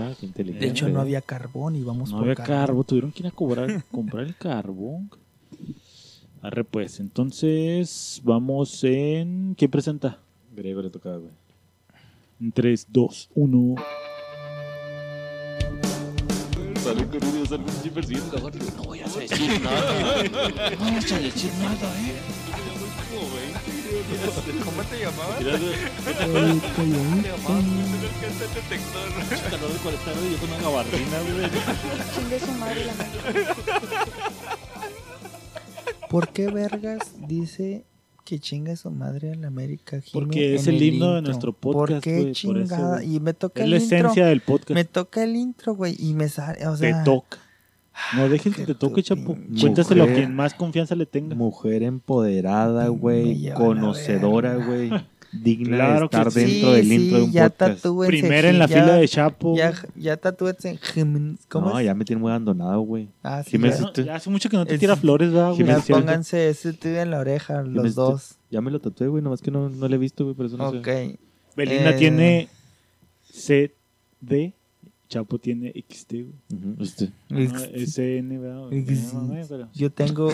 Ah, qué inteligente. De hecho, no había carbón y vamos No por había carbón. carbón, tuvieron que ir a cobrar, comprar el carbón. Arre pues, entonces vamos en... ¿Quién presenta? Le tocaba, güey. En 3, 2, 1. Salen con un salen sin persiguiendo la vaca. No voy a decir nada. No voy a decir nada, eh. ¿Cómo te llamabas? Güey, Te llamabas el detector. calor de 40 grados y yo con una gabardina, güey. Chingue su madre la. ¿Por qué vergas dice que chinga su madre a la América? Porque es en el himno de nuestro ¿Por podcast, qué por eso, chingada? y me toca Es el la intro. esencia del podcast. Me toca el intro, güey, y me sale, o te sea... toca. No dejes que que te toque, chapo. Cuéntaselo a quien más confianza le tenga. Mujer empoderada, güey. Conocedora, güey. Digna Claro de que estar sí. dentro del intro de un ya podcast. Primera en la ya- fila de Chapo. Ya, ya tatúense en Jiménez, ¿Cómo no, es? ya me tiene muy abandonado, güey. Ah, sí, Jiménez, ya, hace mucho que no te Es- tira flores, ¿verdad, güey? Jiménez, ya pónganse ese tío en la oreja, los Jiménez, dos. Ya me lo tatué, güey. Nomás que no, no lo he visto, güey. Por eso no Ok. sé. Belinda Eh, tiene CD, Chapo tiene XT, güey. Ujú, este. No, SN, ¿verdad? No, pero- Yo tengo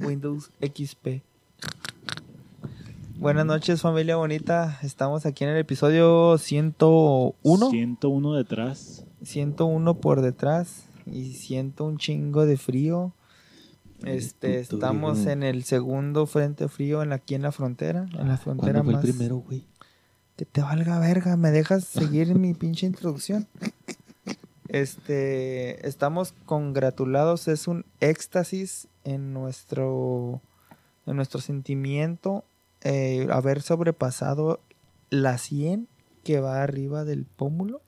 Windows XP. Buenas noches, familia bonita. Estamos aquí en el episodio 101. 101 detrás. 101 por detrás y siento un chingo de frío. Este, estamos en el segundo frente frío en la- aquí en la frontera, en la frontera ¿Cuándo fue más. el primero, güey? Que te valga verga, ¿me dejas seguir mi pinche introducción? Este, estamos congratulados, es un éxtasis en nuestro, en nuestro sentimiento eh, haber sobrepasado la 100 que va arriba del pómulo.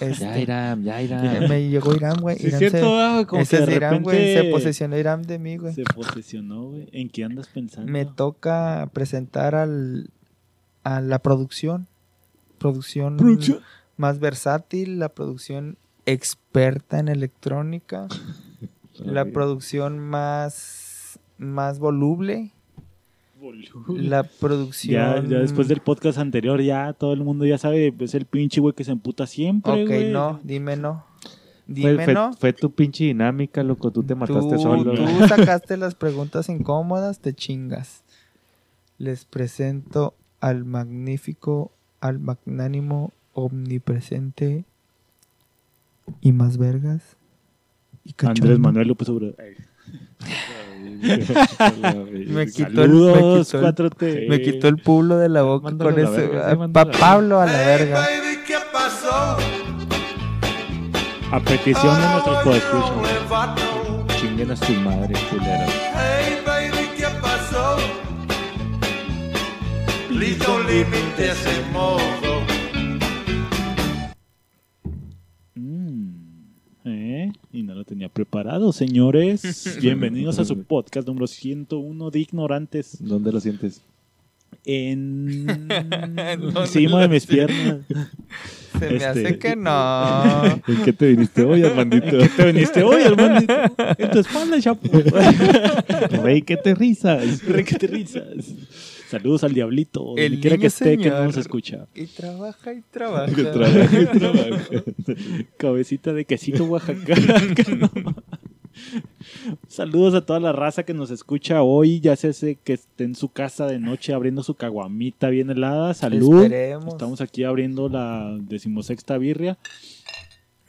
Este, Ya, Iram, ya, Iram. me llegó Irán, güey. Sí, es cierto, se, ah, como ese que es de Irán, güey. repente Se posesionó Irán de mí, güey. Se posesionó, güey. ¿En qué andas pensando? Me toca presentar al, a la producción. Producción, Producción. más versátil, la producción experta en electrónica, la producción más, más voluble, la producción... Ya, ya después del podcast anterior, ya todo el mundo ya sabe, es el pinche güey que se emputa siempre, Ok, güey. no, dime no. Fue, Dime fue- no. fue tu pinche dinámica, loco. Tú te mataste tú, solo. tú sacaste las preguntas incómodas, te chingas. Les presento al magnífico, al magnánimo, omnipresente y más vergas. Y Andrés. Manuel López Obrador. Me quitó el- me Saludos, quitó el- 4T. Me quitó el pulo de la boca Mándalo con eso. verga, sí, pa- a la verga. Pablo a la verga. A petición de nuestros podescuchas. Chinguen a su madre, culera. Mm, ¿eh? Y no lo tenía preparado, señores. Bienvenidos a su podcast número 101 de Ignorantes. ¿Dónde lo sientes? En ¿Dónde encima de mis piernas. Se me Este- hace que no. ¿En qué te viniste hoy, Armandito? ¿Qué te viniste hoy, hermano? En tu espalda, chapo. Rey, ¿qué te risas? Re que te risas. Saludos al diablito. El Donde quiera que esté, que no nos escucha. Y trabaja y trabaja. Que trabaja y trabaja. Cabecita de quesito Oaxaca. Saludos a toda la raza que nos escucha hoy, ya sea ese que esté en su casa de noche abriendo su caguamita bien helada. Salud. Esperemos. Estamos aquí abriendo la decimosexta birria.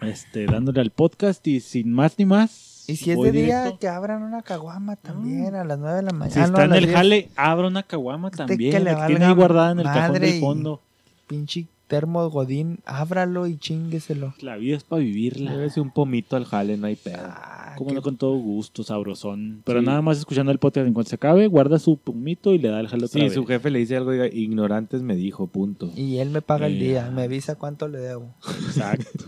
Este, dándole al podcast y sin más ni más. Y si es de día, directo. que abran una caguama también a las 9 de la mañana. Si Ah, no, está en el 10. jale, abra una caguama que también. le La que valga tiene ahí guardada en el cajón del fondo. Pinche termo godín, ábralo y chingueselo. La vida es para vivirla. Llévese un pomito al jale, no hay pedo. Ah, Como no, con todo gusto, sabrosón. Pero Sí. nada más escuchando el podcast en cuanto se acabe, guarda su pumito y le da el jalo otra Sí, vez. su jefe le dice algo, diga, ignorantes me dijo, punto. Y él me paga el Eh. día, me avisa cuánto le debo. Exacto.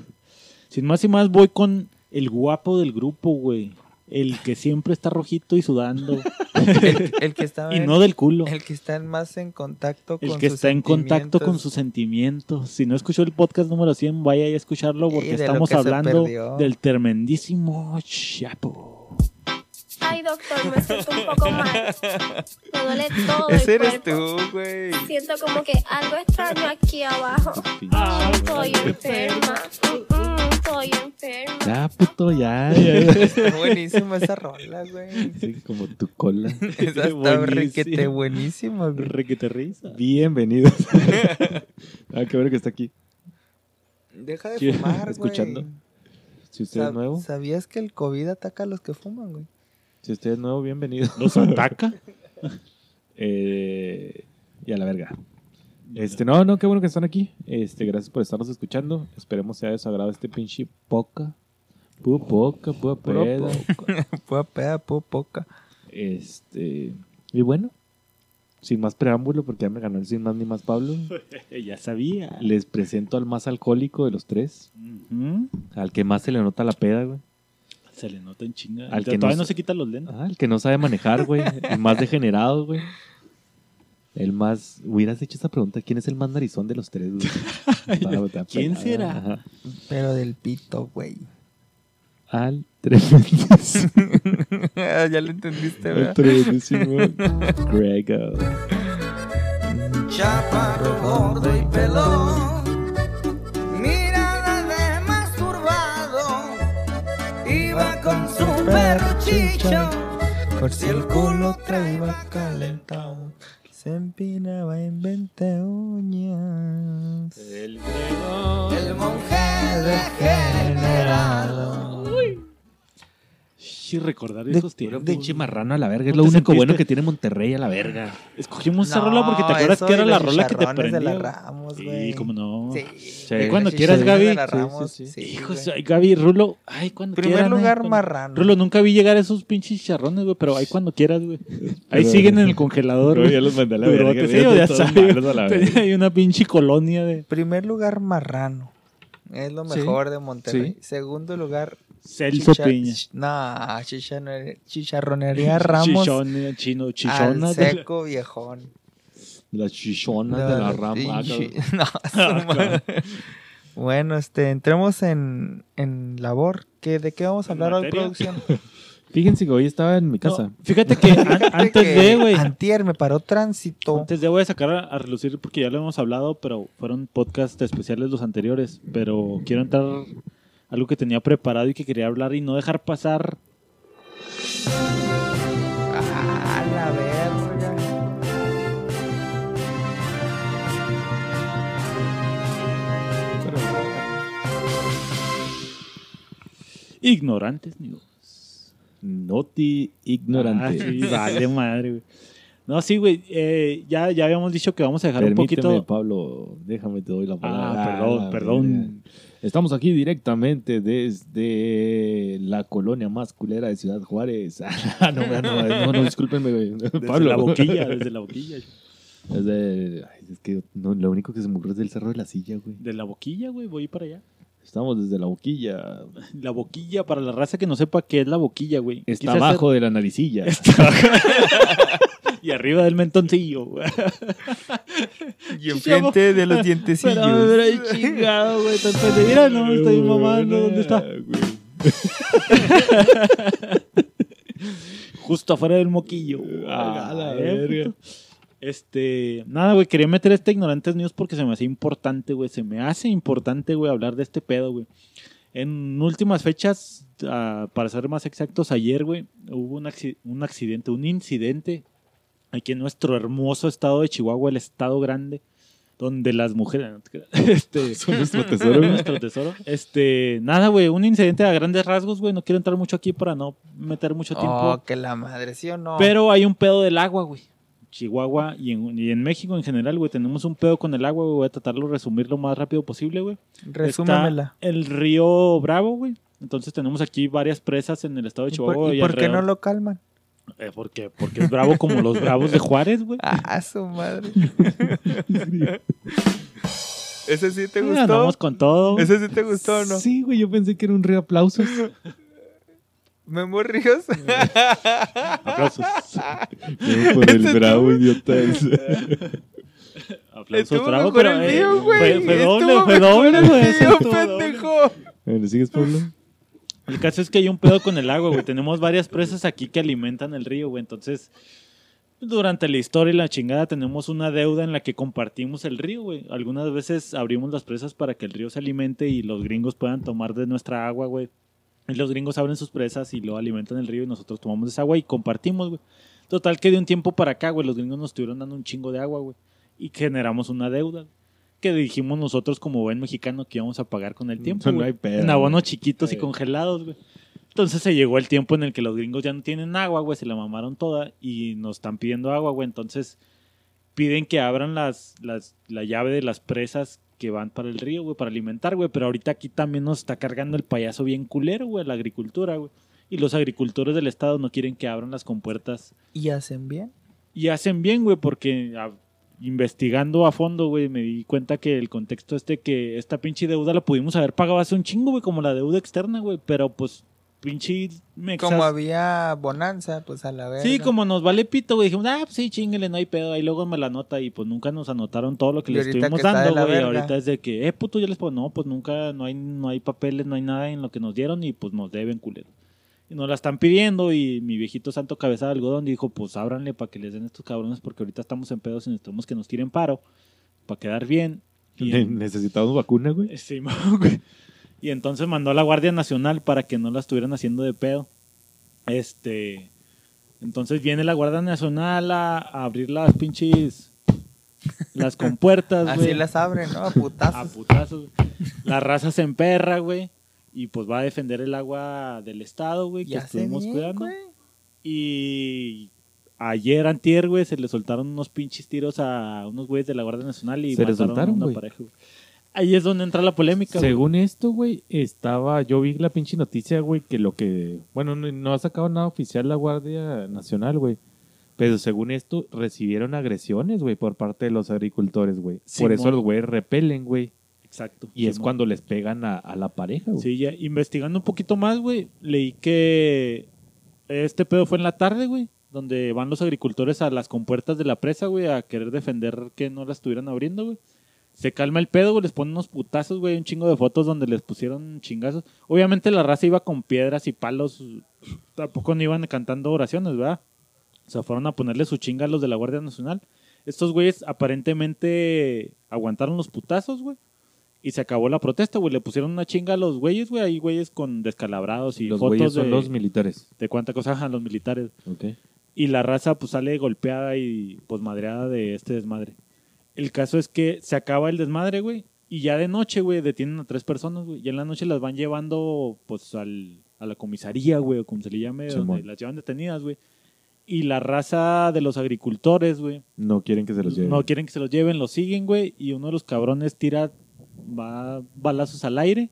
Sin más y más, voy con el guapo del grupo, güey. El que siempre está rojito y sudando. El, el que está y no del culo. el que está más en contacto con El que sus está en contacto con sus sentimientos. Si no escuchó el podcast número 100, vaya a escucharlo porque estamos hablando del tremendísimo Chapo. Ay, doctor, me siento un poco mal. Me duele todo Ese el eres cuerpo. tú, güey. Siento como que algo extraño aquí abajo. Ah, Estoy enferma. Mm, Estoy enferma. Ya, puto, ya. ya. Está buenísima esa rola, güey. Sí, como tu cola. Esa está requete buenísima, güey. Requete risa. Bienvenidos. ah, qué bueno que está aquí. Deja de ¿Quién- fumar, güey. escuchando? Si usted es nuevo, ¿Sabías que el COVID ataca a los que fuman, güey? Si usted es nuevo, bienvenido. ¿Nos ataca? Eh, y a la verga. Este, no, no, qué bueno que están aquí. Este, gracias por estarnos escuchando. Esperemos sea de su agrado este pinche poca. Pu poca, pu peda. Peda, poca. Este, y bueno, sin más preámbulo, porque ya me ganó el sin más ni más Pablo, ya sabía. les presento al más alcohólico de los tres, al que más se le nota la peda, güey. Se le nota en chinga. Al que Todavía no no se- quita los lentes. Ah, el que no sabe manejar, güey. El más degenerado, güey. El más. Hubieras hecho esa pregunta: ¿quién es el más narizón de los tres, güey? ¿Quién será? Ajá. Pero del pito, güey. Al tremendísimo. ya lo entendiste, Al ¿verdad? tremendísimo. Grego. Chaparro, gordo y pelón, con su perro chicho. Por si el culo traía calentado, se empinaba en 20 uñas. El. El monje degenerado. Sí, recordar De- esos tiempos. De chimarrano a la verga. Es ¿No lo único bueno que tiene Monterrey a la verga. Escogimos esa rola porque te acuerdas que era la rola que te prendía. de la güey. Ramos, Sí, cómo no. Sí. Y cuando quieras, Gaby. Sí, Ramos, sí, sí. sí, Hijos, Gaby, Rulo, ay, cuando Primer quieran, lugar, cuando- marrano. Rulo, nunca vi llegar esos pinches charrones, güey, pero ahí cuando quieras, güey. Ahí siguen en el congelador, Yo güey. ya los mandé a la verga. a ahí una pinche colonia de Primer lugar, Marrano. Es lo Sí, mejor de Monterrey. sí. Segundo lugar, Celso chicha- Piña. ch- No, chichane- chicharronería Ramos. Chichón, chino, al chichona. seco viejón. Las chichonas de la rama. Chi- No. Bueno, este, entremos en, en labor. ¿Qué, ¿De qué vamos a ¿En hablar hoy, producción? Fíjense que hoy estaba en mi No, casa. fíjate que an- antes que de, güey. Antier me paró tránsito. Antes de voy a sacar a, a relucir porque ya lo hemos hablado, pero fueron podcast especiales los anteriores. Pero quiero entrar algo que tenía preparado y que quería hablar y no dejar pasar. Ah, la verga. Ignorantes, digo. Noti ignorante. Ah, sí, vale madre, güey. No, sí, güey. eh, ya, ya habíamos dicho que vamos a dejar un poquito. Pablo, déjame te doy la palabra. Ah, perdón, perdón. Estamos aquí directamente desde la colonia más culera de Ciudad Juárez. Ah, no, no, no, no, discúlpenme, güey. Desde Pablo. la boquilla, desde la boquilla. Desde- ay, es que no, lo único que se me ocurre es del Cerro de la Silla, güey. De la boquilla, güey, voy para allá. Estamos desde la boquilla. La boquilla, para la raza que no sepa qué es la boquilla, güey. Está Quise hacer- abajo de la naricilla. y arriba del mentoncillo, güey. Y enfrente de los dientecillos. Pero, pero chingado, güey. tan pendejo. Mira, no, estoy mamando. ¿Dónde está? Justo afuera del moquillo. Ah, la verga. Este, nada, güey, quería meter este Ignorantes News porque se me hace importante, güey. Se me hace importante, güey, hablar de este pedo, güey. En últimas fechas, ah, para ser más exactos, ayer, güey, hubo un, un accidente, un incidente aquí en nuestro hermoso estado de Chihuahua, el estado grande, donde las mujeres... Este, Son nuestro tesoro, nuestro tesoro. Este, nada, güey, un incidente a grandes rasgos, güey. No quiero entrar mucho aquí para no meter mucho tiempo. Oh, que la madre, ¿sí o no? Pero hay un pedo del agua, güey. Chihuahua y en, y en México en general, güey, tenemos un pedo con el agua, güey. Voy a tratarlo de resumir lo más rápido posible, güey. Resúmemela. Está el río Bravo, güey. Entonces tenemos aquí varias presas en el estado de ¿Y por, Chihuahua. y por qué no lo calman? Eh, porque, porque es bravo como los bravos de Juárez, güey. Ah, su madre. ¿Ese sí te Eh, gustó? Andamos con todo. ¿Ese sí te gustó o no? Sí, güey, yo pensé que era un reaplausos. ¿Memo Ríos? Aplausos. Por el bravo idiota Aplausos bravo, pero eh, mío, güey. fue, fue doble, fue doble, el güey. pendejo. ¿Me sigues, Pablo? El caso es que hay un pedo con el agua, güey. Tenemos varias presas aquí que alimentan el río, güey. Entonces, durante la historia y la chingada tenemos una deuda en la que compartimos el río, güey. Algunas veces abrimos las presas para que el río se alimente y los gringos puedan tomar de nuestra agua, güey. Y los gringos abren sus presas y lo alimentan el río y nosotros tomamos esa agua y compartimos, güey. Total que de un tiempo para acá, güey, los gringos nos estuvieron dando un chingo de agua, güey. Y generamos una deuda que dijimos nosotros como buen mexicano que íbamos a pagar con el tiempo, No güey. hay pedo, en abonos chiquitos y congelados, güey. Entonces se llegó el tiempo en el que los gringos ya no tienen agua, güey, se la mamaron toda y nos están pidiendo agua, güey. Entonces piden que abran las, las, la llave de las presas que van para el río, güey, para alimentar, güey. Pero ahorita aquí también nos está cargando el payaso bien culero, güey, la agricultura, güey. Y los agricultores del estado no quieren que abran las compuertas. ¿Y hacen bien? Y hacen bien, güey, porque a- investigando a fondo, güey, me di cuenta que el contexto este que esta pinche deuda la pudimos haber pagado hace un chingo, güey, como la deuda externa, güey. Pero pues, pinche mexas- Como había bonanza, pues a la vez. Sí, como nos vale pito, güey. Dijimos, ah, pues sí, chinguele, no hay pedo. Ahí luego me la nota y pues nunca nos anotaron todo lo que ahorita estuvimos que dando, güey. Ahorita es de que, eh, puto, yo les puedo. No, pues nunca, no hay, no hay papeles, no hay nada en lo que nos dieron y pues nos deben, culero. Y nos la están pidiendo y mi viejito santo cabeza de algodón dijo, pues ábranle para que les den estos cabrones porque ahorita estamos en pedos y necesitamos que nos tiren paro para quedar bien. Y Ne- en- Necesitamos vacuna, güey. Sí, güey. Y entonces mandó a la Guardia Nacional para que no la estuvieran haciendo de pedo. Este. Entonces viene la Guardia Nacional a, a abrir las pinches. Las compuertas, güey. Así las abren, ¿no? A A putazos. putazos. güey. La raza se emperra, güey. Y pues va a defender el agua del Estado, güey, que estuvimos bien, cuidando. güey. Y ayer, antier, güey, se le soltaron unos pinches tiros a unos güeyes de la Guardia Nacional y Se mataron soltaron, a una güey. pareja, güey. Ahí es donde entra la polémica, güey. Según esto, güey, estaba. Yo vi la pinche noticia, güey, que lo que. Bueno, no, no ha sacado nada oficial la Guardia Nacional, güey. Pero según esto, recibieron agresiones, güey, por parte de los agricultores, güey. Por eso los güeyes repelen, güey. Exacto. Y es cuando les pegan a, a la pareja, güey. Sí, ya investigando un poquito más, güey, leí que este pedo fue en la tarde, güey, donde van los agricultores a las compuertas de la presa, güey, a querer defender que no la estuvieran abriendo, güey. Se calma el pedo, güey, les ponen unos putazos, güey, un chingo de fotos donde les pusieron chingazos. Obviamente la raza iba con piedras y palos, tampoco no iban cantando oraciones, ¿verdad? O sea, fueron a ponerle su chinga a los de la Guardia Nacional. Estos güeyes aparentemente aguantaron los putazos, güey. Y se acabó la protesta, güey. Le pusieron una chinga a los güeyes, güey. Hay güeyes con descalabrados y los fotos güeyes de, son los militares. de cuánta cosa a los militares. Ok. Y la raza pues sale golpeada y pues madreada de este desmadre. El caso es que se acaba el desmadre, güey. Y ya de noche, güey, detienen a tres personas, güey. Y en la noche las van llevando pues al, a la comisaría, güey, o como se le llame, donde las llevan detenidas, güey. Y la raza de los agricultores, güey, No quieren que se los lleven. no quieren que se los lleven, los siguen, güey. Y uno de los cabrones tira va balazos al aire.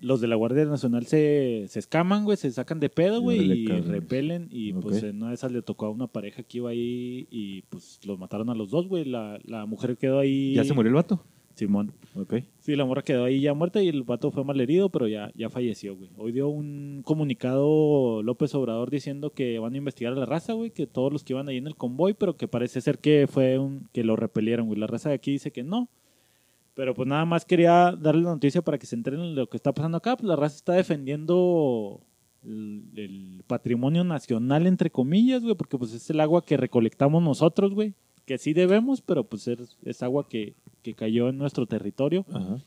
Los de la Guardia Nacional se, se escaman, güey, se sacan de pedo, güey, y repelen. Y pues en una de esas le tocó a una pareja que iba ahí y pues los mataron a los dos, güey. La, la mujer quedó ahí. ¿Ya se murió el vato? Simón. Ok. Sí, la morra quedó ahí ya muerta y el vato fue mal herido, pero ya, ya falleció, güey. Hoy dio un comunicado López Obrador diciendo que van a investigar a la raza, güey, que todos los que iban ahí en el convoy, pero que parece ser que fue un que lo repelieron, güey. La raza de aquí dice que no. Pero pues nada más quería darle la noticia para que se enteren de lo que está pasando acá. Pues la raza está defendiendo el, el patrimonio nacional, entre comillas, güey, porque pues es el agua que recolectamos nosotros, güey. Que sí debemos, pero pues es, es agua que, que cayó en nuestro territorio Ajá.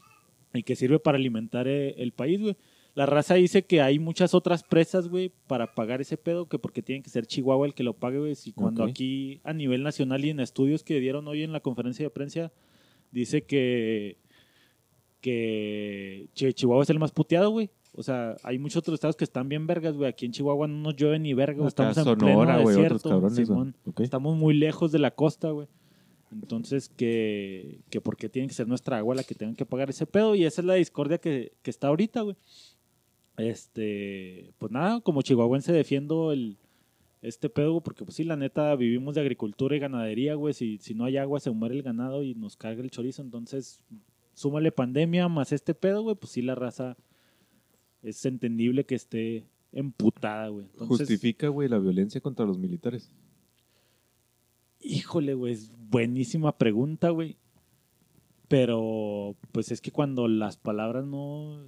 y que sirve para alimentar eh, el país, güey. La raza dice que hay muchas otras presas, güey, para pagar ese pedo, que porque tiene que ser Chihuahua el que lo pague, güey. Y cuando aquí a nivel nacional y en estudios que dieron hoy en la conferencia de prensa, dice que, que Chi- Chihuahua es el más puteado, güey. O sea, hay muchos otros estados que están bien vergas, güey. Aquí en Chihuahua no nos llueve ni verga, güey. Estamos en Sonora, pleno desierto, cabrones. Simón. Estamos muy lejos de la costa, güey. Entonces, que, que por qué tiene que ser nuestra agua la que tengan que pagar ese pedo. Y esa es la discordia que, que está ahorita, güey. Este, pues nada, como chihuahuense defiendo el, este pedo, güey, porque pues sí, la neta, vivimos de agricultura y ganadería, güey. Si, si no hay agua, se muere el ganado y nos carga el chorizo. Entonces, súmale pandemia más este pedo, güey, pues sí, la raza es entendible que esté emputada, güey. Entonces, Justifica, güey, la violencia contra los militares. Híjole, güey, es buenísima pregunta, güey. Pero, pues es que cuando las palabras no.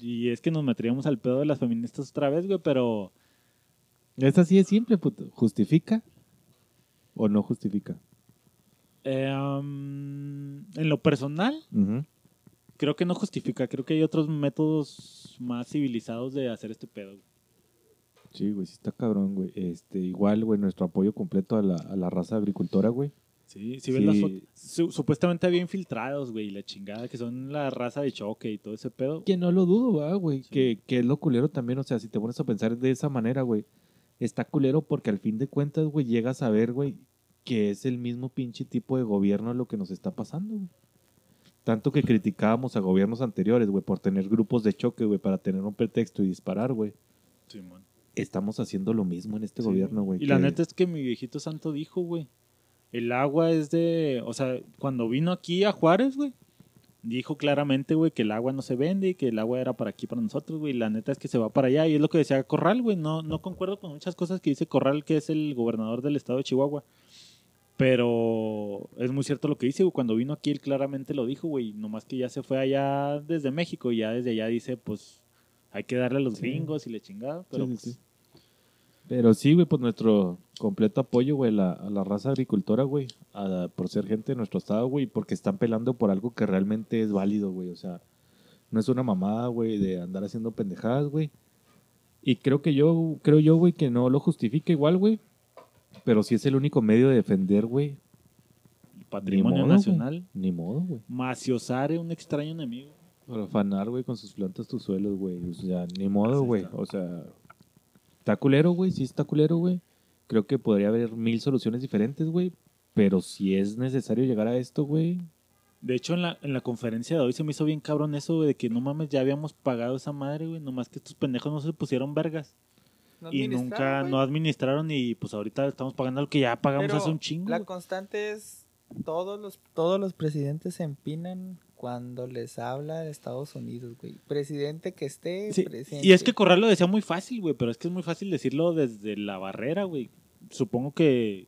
Y es que nos meteríamos al pedo de las feministas otra vez, güey, pero Es así de simple, puto. ¿Justifica o no justifica? eh, um, en lo personal, creo que no justifica. Creo que hay otros métodos más civilizados de hacer este pedo. Sí, güey, sí está cabrón, güey. Este, igual, güey, nuestro apoyo completo a la, a la raza agricultora, güey. Sí, si ves Sí. las fotos. su- supuestamente había infiltrados, güey, la chingada, que son la raza de choque y todo ese pedo. Que no lo dudo, va, güey. Sí. Que, que es lo culero también, o sea, si te pones a pensar de esa manera, güey. Está culero porque al fin de cuentas, güey, llegas a ver, güey, que es el mismo pinche tipo de gobierno lo que nos está pasando, güey. Tanto que criticábamos a gobiernos anteriores, güey, por tener grupos de choque, güey, para tener un pretexto y disparar, güey. Simón. Estamos haciendo lo mismo en este Sí, gobierno, güey. Y la neta es que mi viejito santo dijo, güey. El agua es de. O sea, cuando vino aquí a Juárez, güey. Dijo claramente, güey, que el agua no se vende y que el agua era para aquí, para nosotros, güey. La neta es que se va para allá. Y es lo que decía Corral, güey. No, no concuerdo con muchas cosas que dice Corral, que es el gobernador del estado de Chihuahua. Pero es muy cierto lo que dice, güey. Cuando vino aquí, él claramente lo dijo, güey. Nomás que ya se fue allá desde México y ya desde allá dice, pues, hay que darle a los Sí. gringos y le chingada. Pero Sí, sí, pues, sí. Pero sí, güey, pues nuestro completo apoyo, güey, la- a la raza agricultora, güey, a- por ser gente de nuestro estado, güey, porque están pelando por algo que realmente es válido, güey, o sea, no es una mamada, güey, de andar haciendo pendejadas, güey. Y creo que yo, creo yo, güey, que no lo justifica igual, güey, pero sí es el único medio de defender, güey. Ni patrimonio modo, nacional. Ni modo, güey. Maciosare, un extraño enemigo. Para afanar, güey, con sus plantas tus suelos, güey. O sea, ni modo, güey. O sea, está culero, güey. Sí está culero, güey. Creo que podría haber mil soluciones diferentes, güey. Pero si es necesario llegar a esto, güey. De hecho, en la, en la conferencia de hoy se me hizo bien cabrón eso, güey, de que no mames, ya habíamos pagado esa madre, güey. Nomás que estos pendejos no se pusieron vergas. No y nunca no administraron y pues ahorita estamos pagando lo que ya pagamos Pero hace un chingo. La constante es todos los todos los presidentes se empinan cuando les habla de Estados Unidos, güey. Presidente que esté, Sí, presidente. Y es que Corral lo decía muy fácil, güey, pero es que es muy fácil decirlo desde la barrera, güey. Supongo que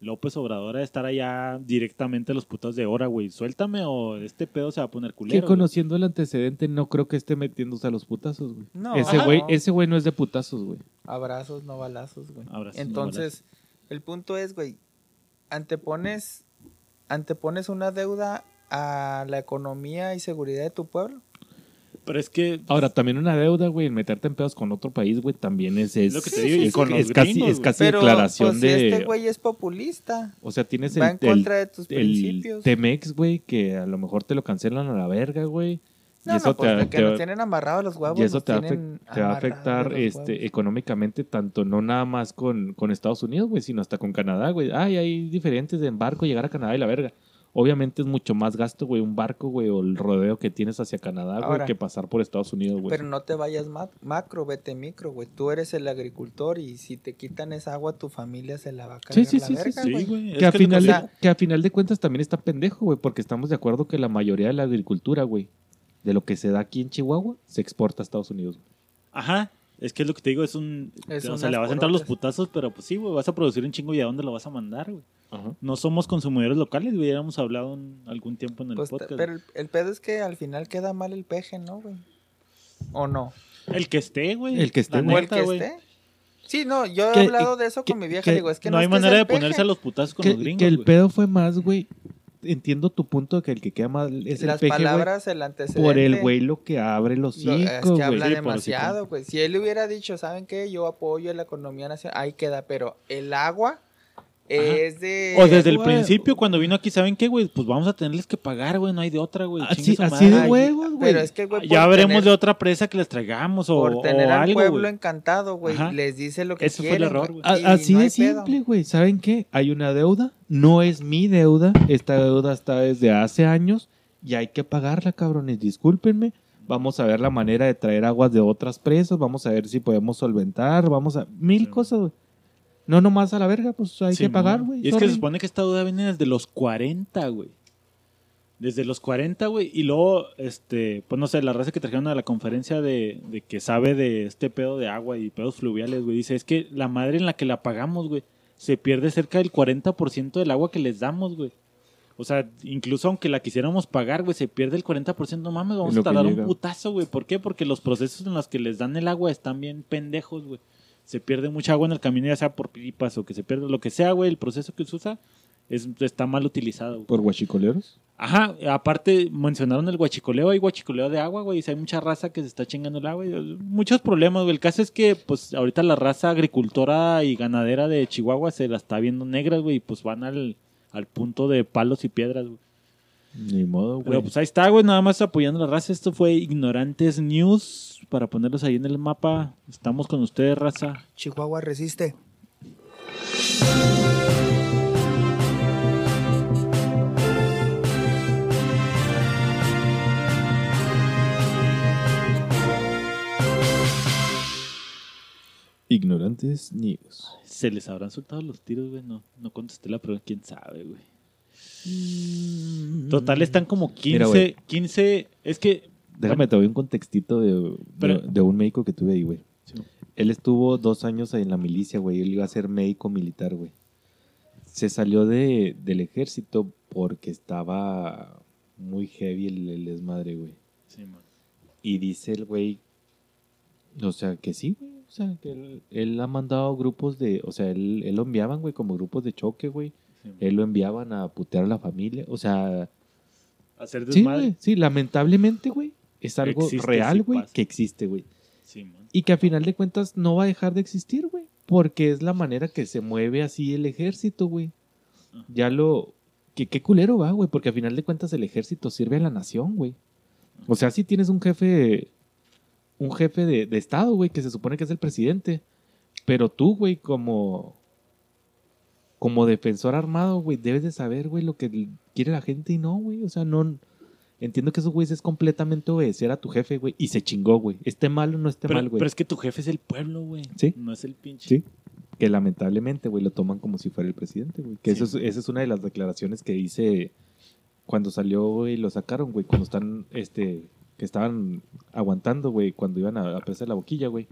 López Obrador a estar allá directamente a los putos de hora, güey. Suéltame o este pedo se va a poner Que culero. güey. conociendo el antecedente, no creo que esté metiéndose a los putazos, güey. No, ese Ajá. güey, no. ese güey no es de putazos, güey. Abrazos, no balazos, güey. Abrazos, no Entonces, el punto es, güey, antepones, antepones una deuda a la economía y seguridad de tu pueblo. Pero es que Ahora, también una deuda, güey, en meterte en pedos con otro país, güey, también es, es, lo que te digo, y es- con es casi, gringos, es casi Pero declaración pues, de... este güey es populista, O sea, tienes va el, en el- contra de tus el principios. Temex, güey, que a lo mejor te lo cancelan a la verga, güey. no, y eso no, pues, te, de que te- nos tienen amarrados los huevos. y eso te te va a afectar este, económicamente, tanto no nada más con, con Estados Unidos, güey, sino hasta con Canadá, güey. Ay, hay diferentes de embarco, llegar a Canadá y la verga. Obviamente es mucho más gasto, güey, un barco, güey, o el rodeo que tienes hacia Canadá, güey, que pasar por Estados Unidos, güey. Pero no te vayas ma- macro, vete micro, güey. Tú eres el agricultor y si te quitan esa agua, tu familia se la va a Sí, cargar sí, la sí, sí, verga, sí, güey. Que a, final de, sea- que a final de cuentas también está pendejo, güey, porque estamos de acuerdo que la mayoría de la agricultura, güey, de lo que se da aquí en Chihuahua, se exporta a Estados Unidos. güey. Ajá, es que es lo que te digo, es un... Es o sea, le vas a entrar los putazos, pero pues sí, güey, vas a producir un chingo y a dónde lo vas a mandar, güey. Ajá. No somos consumidores locales, hemos hablado en algún tiempo en el Pues, podcast. pero el, el pedo es que al final queda mal el peje, ¿no, güey? ¿O no? El que esté, güey. El que esté, la güey. ¿O el neta, que güey. esté? Sí, no, yo he hablado de eso con mi vieja. digo, es que no, no, hay es manera de ponerse peje. a los putazos con Que, los gringos, que el güey. pedo fue más, güey. Entiendo tu punto de que el que queda mal es Las el peje, güey. palabras, el antecedente. Por el güey lo que abre los lo- hocico, Es que güey. habla Sí, por demasiado, güey. Si él hubiera dicho, ¿saben qué? Yo apoyo la economía nacional, ahí queda. Pero el agua es de... O desde el güey. principio, cuando vino aquí, ¿saben qué, güey? Pues vamos a tenerles que pagar, güey, no hay de otra, güey. Así- así de huevos, güey. Pero es que, güey, Ya veremos tener- de otra presa que les traigamos o, por tener o al algo, pueblo güey. encantado, güey, Ajá. les dice lo que Ese fue el quieren, error, güey. Así no de pedo. simple, güey. ¿Saben qué? Hay una deuda. No es mi deuda. Esta deuda está desde hace años y hay que pagarla, cabrones. Discúlpenme. Vamos a ver la manera de traer aguas de otras presas. Vamos a ver si podemos solventar. Vamos a... Mil Sí. cosas, güey. No nomás a la verga, pues hay Sí, que pagar, güey. Y es que se supone que esta duda viene desde los 40, güey. Desde los 40, güey. Y luego, este, pues no sé, la raza que trajeron a la conferencia de, de que sabe de este pedo de agua y pedos fluviales, güey, dice, es que la madre en la que la pagamos, güey, se pierde cerca del 40% del agua que les damos, güey. O sea, incluso aunque la quisiéramos pagar, güey, se pierde el 40%. No mames, vamos a tardar un putazo, güey. ¿Por qué? Porque los procesos en los que les dan el agua están bien pendejos, güey. Se pierde mucha agua en el camino, ya sea por pipas o que se pierde lo que sea, güey. El proceso que se usa es, está mal utilizado, güey. ¿Por guachicoleros? Ajá, aparte mencionaron el guachicoleo, hay guachicoleo de agua, güey, y hay mucha raza que se está chingando el agua, y, muchos problemas, güey. El caso es que, pues, ahorita la raza agricultora y ganadera de Chihuahua se la está viendo negra, güey, y pues van al, al punto de palos y piedras, güey. Ni modo, güey. Pero pues ahí está, güey, nada más apoyando a la raza. Esto fue Ignorantes News, para ponerlos ahí en el mapa. Estamos con ustedes, raza. Chihuahua resiste. Ignorantes News. Se les habrán soltado los tiros, güey. No, no contesté la pregunta, quién sabe, güey. Total, están como 15, Mira, güey. 15. Es que. Déjame te doy un contextito de, de- Pero- de un médico que tuve ahí, güey. Sí. Él estuvo dos años en la milicia, güey. Él iba a ser médico militar, güey. Se salió de, del ejército porque estaba muy heavy el, el desmadre, güey. Sí, man. Y dice el güey, o sea, que sí, güey. O sea, que él, él ha mandado grupos de, o sea, él, él lo enviaban, güey, como grupos de choque, güey. Sí. Él lo enviaban a putear a la familia. O sea, Hacer sí, desmadre. güey. Sí, lamentablemente, güey. Es algo Existe, real, sí güey, que existe, güey. Sí. Y que a final de cuentas no va a dejar de existir, güey. Porque es la manera que se mueve así el ejército, güey. Ajá. Ya lo... Qué culero va, güey. Porque a final de cuentas el ejército sirve a la nación, güey. O sea, si tienes un jefe... Un jefe de, de estado, güey, que se supone que es el presidente. Pero tú, güey, como... Como defensor armado, güey, debes de saber, güey, lo que quiere la gente y no, güey. O sea, no... Entiendo que eso, güey, es completamente obedecer a tu jefe, güey. Y se chingó, güey. Esté mal o no esté Pero, mal, güey. pero es que tu jefe es el pueblo, güey. Sí. No es el pinche. Sí. Que lamentablemente, güey, lo toman como si fuera el presidente, güey. Que Sí. eso es, esa es una de las declaraciones que hice cuando salió, güey, lo sacaron, güey. Cuando están, este, que estaban aguantando, güey, cuando iban a, a la boquilla, güey.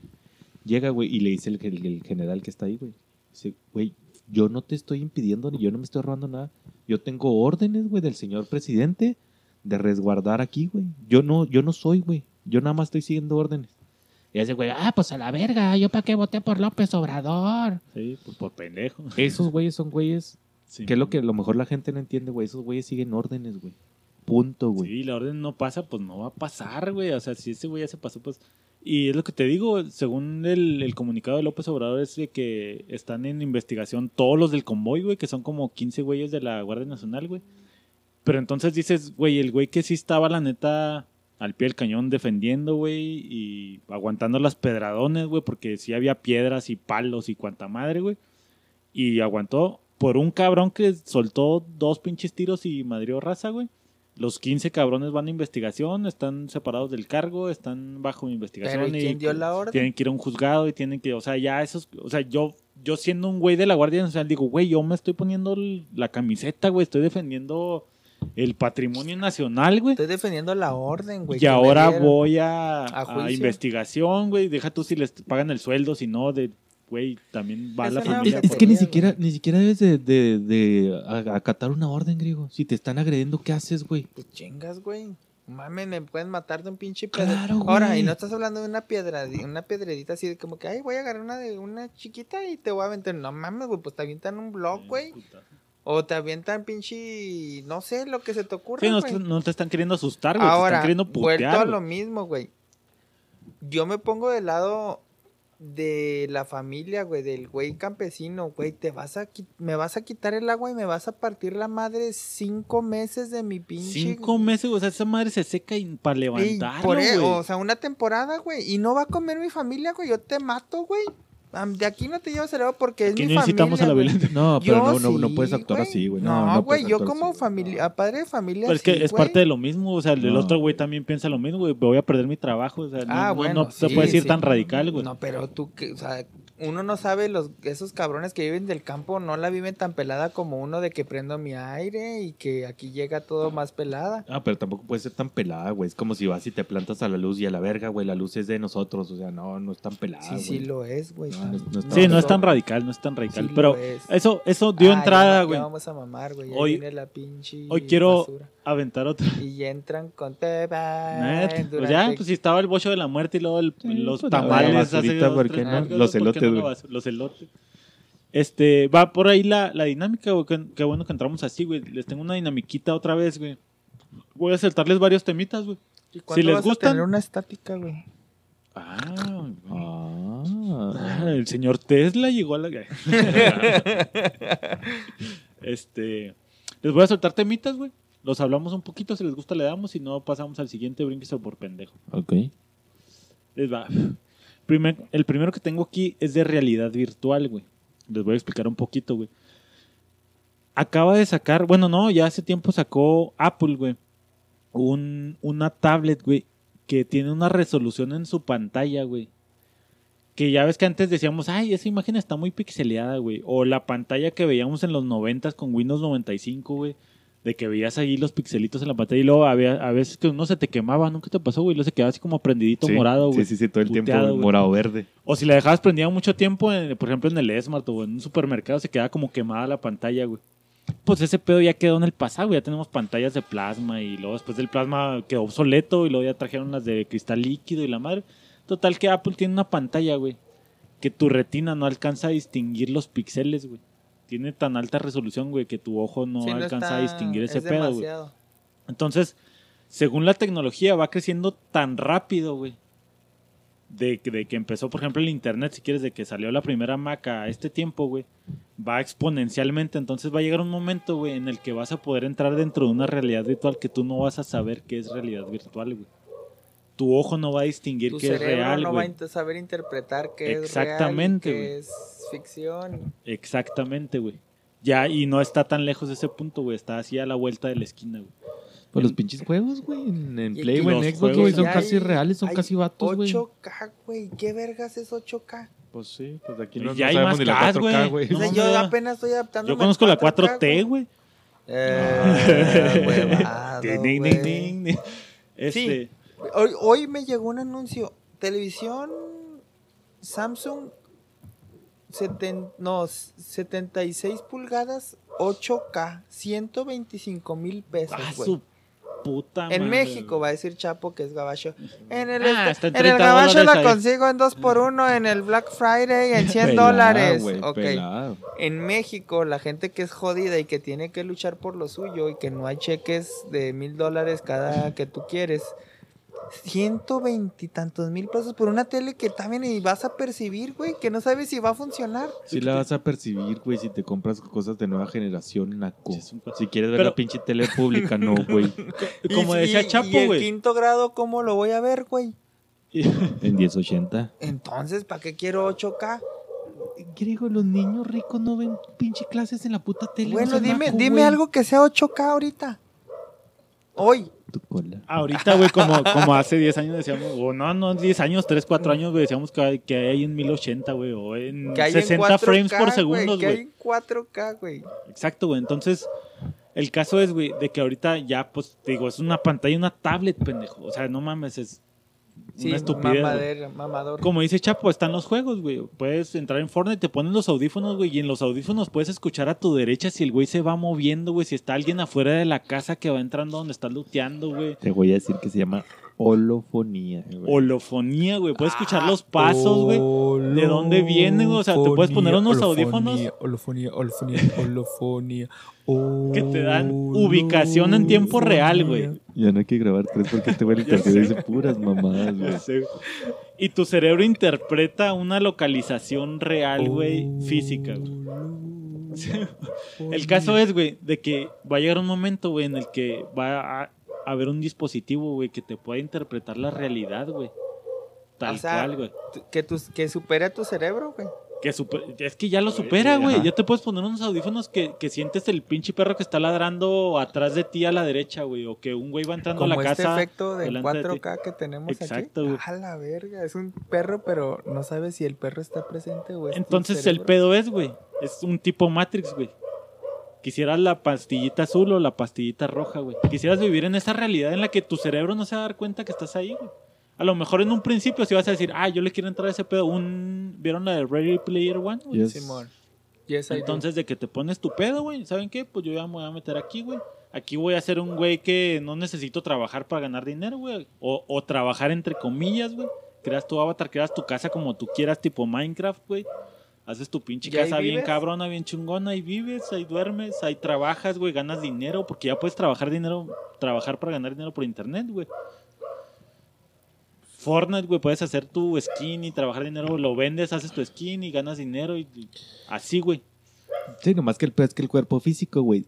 Llega, güey, y le dice el, el- el general que está ahí, güey. Dice, güey, yo no te estoy impidiendo ni yo no me estoy robando nada. Yo tengo órdenes, güey, del señor presidente de resguardar aquí, güey. Yo no, yo no soy, güey. Yo nada más estoy siguiendo órdenes. Y ese güey, ah, pues a la verga, yo para qué voté por López Obrador. Sí, pues por pendejo. Esos güeyes son güeyes Sí, que es lo que a lo mejor la gente no entiende, güey. Esos güeyes siguen órdenes, güey. Punto, güey. Sí, la orden no pasa, pues no va a pasar, güey. O sea, si ese güey ya se pasó, pues. Y es lo que te digo, según el, comunicado de López Obrador, es de que están en investigación todos los del convoy, güey, que son como 15 güeyes de la Guardia Nacional, güey. Pero entonces dices, güey, el güey que sí estaba, la neta, al pie del cañón defendiendo, güey, y aguantando las pedradones, güey, porque sí había piedras y palos y cuanta madre, güey. Y aguantó por un cabrón que soltó dos pinches tiros y madrió raza, güey. Los 15 cabrones van a investigación, están separados del cargo, están bajo investigación. Pero ¿y quién dio la orden? Tienen que ir a un juzgado y tienen que, o sea, ya esos, o sea, yo, yo siendo un güey de la Guardia Nacional, digo, güey, yo me estoy poniendo la camiseta, güey, estoy defendiendo el patrimonio nacional, güey. Estoy defendiendo la orden, güey. Y ahora voy a, a a investigación, güey. Deja tú si les pagan el sueldo, si no, de, güey, también va Es la familia. Es, es que ni siquiera, ni siquiera debes de, de- de a- acatar una orden, griego. Si te están agrediendo, ¿qué haces, güey? Pues chingas, güey. Mames, me pueden matar de un pinche pedra. Claro, güey. Ahora, y no estás hablando de una piedra, una piedredita así de como que, ay, voy a agarrar una de una chiquita y te voy a aventar. No mames, güey, pues te avientan un blog, güey. O te avientan pinche, no sé, lo que se te ocurra, Sí, no, güey. te- no te están queriendo asustar, güey. te Ahora, están queriendo vuelto putear. a güey. lo mismo, güey. Yo me pongo del lado de la familia, güey, del güey campesino, güey. Te vas a me vas a quitar el agua y me vas a partir la madre cinco meses de mi pinche. Cinco meses, güey, o sea, esa madre se seca y para levantarlo, por e- güey. o sea, una temporada, güey. Y no va a comer mi familia, güey. Yo te mato, güey. De aquí no te llevas el agua porque es Aquí mi no incitamos a la familia, violencia. No, pero no, no, no puedes actuar güey. así, güey. No, No, no güey, yo como así. familia, a padre de familia. Pero es que sí, es güey. parte de lo mismo, o sea, el No. otro güey también piensa lo mismo, güey, voy a perder mi trabajo, o sea, no, Ah, no- bueno, no se sí, puede decir sí. tan radical, güey. No, pero tú, que, o sea, uno no sabe, los esos cabrones que viven del campo no la viven tan pelada como uno de que prendo mi aire y que aquí llega todo más pelada. Ah, pero tampoco puede ser tan pelada, güey. Es como si vas y te plantas a la luz y a la verga, güey. La luz es de nosotros. O sea, no, no es tan pelada, Sí, güey. sí lo es, güey. No, no es- no es Sí, tan- no es tan radical, no es tan radical. Sí pero es. eso, eso dio entrada, güey. Ya vamos a mamar, güey. Hoy- viene la pinche Hoy quiero basura. Aventar otra. Y entran con te va Net, Pues ya, pues si estaba el bocho de la muerte y luego el- Sí, los pues, tamales. Los ¿por qué elotes, no güey. Los elotes. Este, va por ahí la, la dinámica, güey. Qué, bueno que entramos así, güey. Les tengo una dinamiquita otra vez, güey. Voy a saltarles varios temitas, güey. ¿Y si les vas a gustan- tener una estática, güey. Ah, Ah. Ah, el señor Tesla llegó a la. este. Les voy a soltar temitas, güey. Los hablamos un poquito, si les gusta le damos, si no pasamos al siguiente, brínquese por pendejo. Ok. Les va. Primer- el primero que tengo aquí es de realidad virtual, güey. Les voy a explicar un poquito, güey. Acaba de sacar, bueno, no, ya hace tiempo sacó Apple, güey. Un, una tablet, güey, que tiene una resolución en su pantalla, güey. Que ya ves que antes decíamos, ay, esa imagen está muy pixeleada, güey. O la pantalla que veíamos en los 90 con Windows 95, güey. De que veías ahí los pixelitos en la pantalla y luego había, a veces que uno se te quemaba, ¿nunca te pasó, güey? Luego se quedaba así como prendidito Sí, morado, güey. Sí, sí, sí, todo el puteado, tiempo güey. morado verde. O si la dejabas prendida mucho tiempo, en- por ejemplo en el Smart o en un supermercado, se quedaba como quemada la pantalla, güey. Pues ese pedo ya quedó en el pasado, güey. ya tenemos pantallas de plasma y luego después del plasma quedó obsoleto y luego ya trajeron las de cristal líquido y la madre. Total que Apple tiene una pantalla, güey, que tu retina no alcanza a distinguir los píxeles, güey. Tiene tan alta resolución, güey, que tu ojo no Sí, alcanza está- a distinguir ese es pedo, güey. Entonces, según la tecnología, va creciendo tan rápido, güey. De, que- de que empezó, por ejemplo, el Internet, si quieres, de que salió la primera Mac a este tiempo, güey. Va exponencialmente. Entonces va a llegar un momento, güey, en el que vas a poder entrar dentro de una realidad virtual que tú no vas a saber qué es realidad virtual, güey. Tu ojo no va a distinguir Tu qué es real, no va a güey. int- saber interpretar qué Exactamente, es real güey. es ficción. Exactamente, güey. Ya, y no está tan lejos de ese punto, güey. Está así a la vuelta de la esquina, güey. Pues los pinches juegos, güey, en, en Play aquí o en los Xbox, juegos güey, son casi reales, son casi vatos, güey. 8K, güey. ¿Qué vergas es 8K? Pues sí, pues aquí Y no, ya no hay sabemos más ni la Ks, 4K, güey. güey. O sea, yo apenas estoy adaptando. Yo conozco la 4T, güey. Eh, güey. Este, Hoy, hoy me llegó un anuncio. Televisión Samsung seten- no, 76 pulgadas 8K, 125 mil pesos, ah, su puta En madre, México va a decir Chapo que es gabacho. En el, Ah, este- en el 30 gabacho la ahí. consigo en 2x1 en el Black Friday en 100 Pelado, dólares. güey, Ok. pelado. En México, la gente que es jodida y que tiene que luchar por lo suyo y que no hay cheques de mil dólares cada que tú quieres. 120 y tantos mil pesos por una tele que también y vas a percibir, güey, que no sabes si va a funcionar. Sí la vas a percibir, güey, si te compras cosas de nueva generación, naco. Si quieres ver Pero- la pinche tele pública, no, güey. Como Y- decía Chapo, y el güey. quinto grado, ¿cómo lo voy a ver, güey? En 1080. Entonces, ¿para qué quiero 8K? Griego, los niños ricos no ven pinche clases en la puta tele. Bueno, dime, dime algo que sea 8K ahorita. Hoy. Tu cola. Ahorita, güey, como, como hace 10 años decíamos, o no, no, 10 años, 3, 4 años, güey, decíamos que hay, que hay en 1080, güey, o en Que hay 60 en 4K, frames por güey, segundo, Que hay güey. en 4K, güey. Exacto, güey. Entonces, el caso es, güey, de que ahorita ya, pues, te digo, es una pantalla, una tablet, pendejo. O sea, no mames, es Sí, una estupidez. güey. mamadera, mamador. Como dice Chapo, están los juegos, güey. Puedes entrar en Fortnite, te ponen los audífonos, güey, y en los audífonos puedes escuchar a tu derecha si el güey se va moviendo, güey, si está alguien afuera de la casa que va entrando donde estás looteando, güey. Te voy a decir que se llama holofonía, güey. Holofonía, güey. Puedes escuchar los pasos, güey. ¿De dónde vienen, güey? O sea, te puedes poner unos audífonos Holofonía, holofonía, holofonía. que te dan ubicación en tiempo real, güey. Ya no hay que grabar tres porque este güey el internet dice puras mamadas, güey. Y tu cerebro interpreta una localización real, güey, física, güey. El caso es, güey, de que va a llegar un momento, güey, en el que va a haber un dispositivo, güey, que te pueda interpretar la realidad, güey. Tal O sea, cual, güey. Que, tus, que supere a tu cerebro, güey. Que super- es que ya lo supera, güey. Ya te puedes poner unos audífonos que, que sientes el pinche perro que está ladrando atrás de ti a la derecha, güey. O que un güey va entrando a la este casa. efecto del delante de ti. 4K que tenemos Exacto, aquí. güey. A la verga, es un perro, pero no sabes si el perro está presente o es tu Entonces el pedo es, güey. Es un tipo Matrix, güey. Quisieras la pastillita azul o la pastillita roja, güey. Quisieras vivir en esa realidad en la que tu cerebro no se va a dar cuenta que estás ahí, güey. A lo mejor en un principio si vas a decir, ah, yo le quiero entrar a ese pedo. Un... ¿Vieron la de Ready Player One? güey? Yes. Simón. Yes. Entonces, de que te pones tu pedo, güey. ¿Saben qué? Pues yo ya me voy a meter aquí, güey. Aquí voy a ser un güey que no necesito trabajar para ganar dinero, güey. O, o trabajar entre comillas, güey. Creas tu avatar, creas tu casa como tú quieras, tipo Minecraft, güey. Haces tu pinche ¿Y ahí casa bien cabrona, bien chungona. Ahí vives, ahí duermes, ahí trabajas, güey. Ganas dinero, porque ya puedes trabajar dinero, trabajar para ganar dinero por internet, güey. Fortnite, güey, puedes hacer tu skin y trabajar dinero, lo vendes, haces tu skin y ganas dinero y, y así, güey. Sí, nomás que el peor es que el cuerpo físico, güey.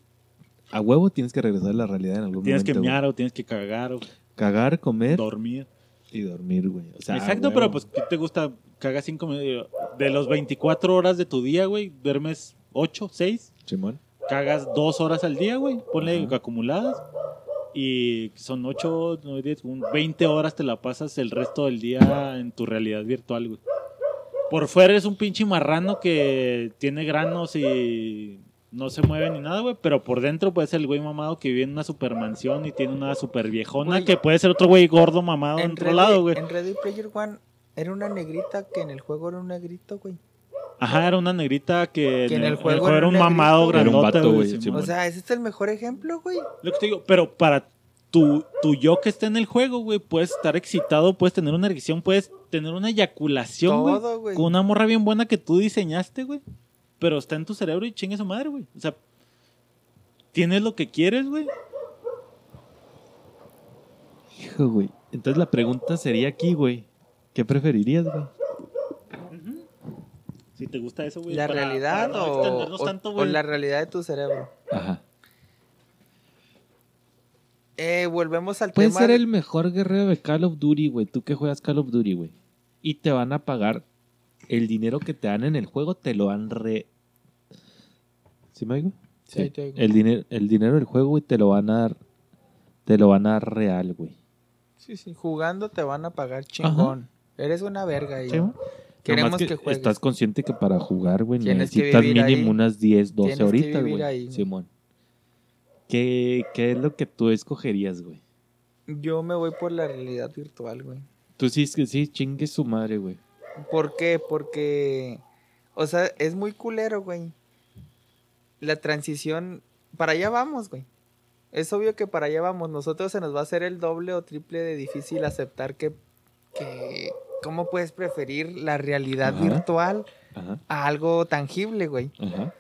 A huevo tienes que regresar a la realidad en algún Tienes momento. que güey. mear o tienes que cagar o Cagar, comer dormir. Y dormir, güey. O sea, Exacto, pero pues ¿qué te gusta? Cagas cinco minutos. De los 24 horas de tu día, güey, duermes 8, 6. Simón. Cagas 2 horas al día, güey. Ponle Ajá. acumuladas. Y son 8, 9, 10, un 20 horas te la pasas el resto del día en tu realidad virtual, güey. Por fuera es un pinche marrano que tiene granos y no se mueve ni nada, güey. Pero por dentro puede ser el güey mamado que vive en una supermansión y tiene una super viejona Güey. que puede ser otro güey gordo mamado en, otro lado, güey. en Ready Player One era una negrita que en el juego era un negrito, güey. Ajá, era una negrita que, Que en el juego era era un mamado negrito. Era un grandote, güey. O sea, ese es el mejor ejemplo, güey. Lo que te digo, pero para tu, tu yo que está en el juego, güey, puedes estar excitado, puedes tener una erección, puedes tener una eyaculación, güey. con una morra bien buena que tú diseñaste, güey. Pero está en tu cerebro y chingue su madre, güey. O sea, tienes lo que quieres, güey. Hijo, güey. Entonces la pregunta sería aquí, güey. ¿Qué preferirías, güey? Si te gusta eso, güey. ¿La para- realidad para no o, tanto, o la realidad de tu cerebro? Ajá. Eh, volvemos al Puedes tema. ser de- el mejor guerrero de Call of Duty, güey. Tú que juegas Call of Duty, güey. Y te van a pagar el dinero que te dan en el juego, te lo han re... ¿Sí me oigo? Sí, te oigo. El, dinero, el dinero del juego, güey, te lo van a dar... Te lo van a dar real, güey. Sí, sí, jugando te van a pagar chingón. Eres una verga ¿Sí, queremos que, juegues. Estás consciente que para jugar, güey, necesitas mínimo ahí. unas 10, 12 Tienes que horitas, güey. Simón. ¿Qué, ¿Qué es lo que tú escogerías, güey? Yo me voy por la realidad virtual, güey. Tú sí, es que sí, chingue su madre, güey. ¿Por qué? Porque, o sea, es muy culero, güey. La transición, para allá vamos, güey. Es obvio que para allá vamos. Nosotros se nos va a hacer el doble o triple de difícil aceptar que, que ¿cómo puedes preferir la realidad Ajá. virtual Ajá, a algo tangible, güey? ajá.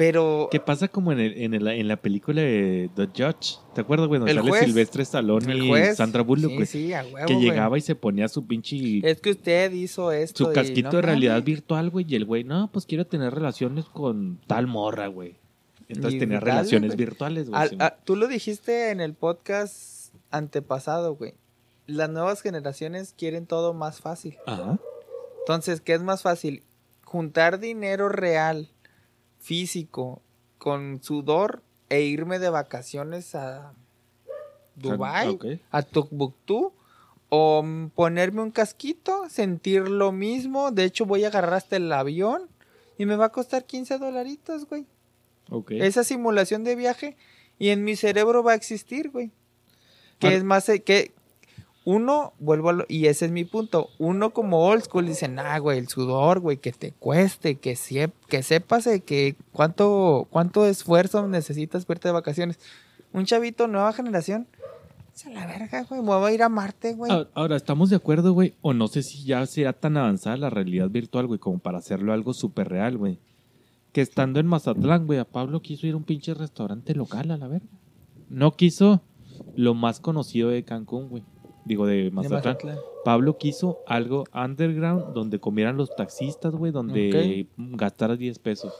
Pero, ¿Qué pasa como en, el, en, el- en la película de The Judge? ¿Te acuerdas, güey? Donde El sale juez. Silvestre Stallone el y juez, Sandra Bullock, sí, güey. sí, a huevo, que güey. llegaba y se ponía su pinche... Es que usted hizo esto. su y casquito no de realidad virtual, güey. Y el güey, no, pues quiero tener relaciones con tal morra, güey. Entonces Y tenía relaciones güey. virtuales, güey. Al- Simón. a- tú lo dijiste en el podcast antepasado, güey. Las nuevas generaciones quieren todo más fácil. Ajá. Entonces, ¿qué es más fácil? Juntar dinero real, físico, con sudor e irme de vacaciones a Dubai, Ok. a Tukbuktu, o ponerme un casquito, sentir lo mismo. De hecho, voy a agarrar hasta el avión y me va a costar 15 dolaritos, güey. Ok. Esa simulación de viaje y en mi cerebro va a existir, güey. Que es más eh, que uno, vuelvo a lo, y ese es mi punto, uno como old school dice, nah, güey, el sudor, güey, que te cueste, que, sie- que sepas que cuánto, cuánto esfuerzo necesitas verte de vacaciones. Un chavito, nueva generación, a la verga, güey, voy a ir a Marte, güey. Ah, Ahora, ¿estamos de acuerdo, güey? O no sé si ya sea tan avanzada la realidad virtual, güey, como para hacerlo algo súper real, güey. Que estando en Mazatlán, güey, a Pablo quiso ir a un pinche restaurante local, a la verga. No quiso lo más conocido de Cancún, güey. Digo, de De Mazatlán. Pablo quiso algo underground donde comieran los taxistas, güey, donde gastaras 10 pesos.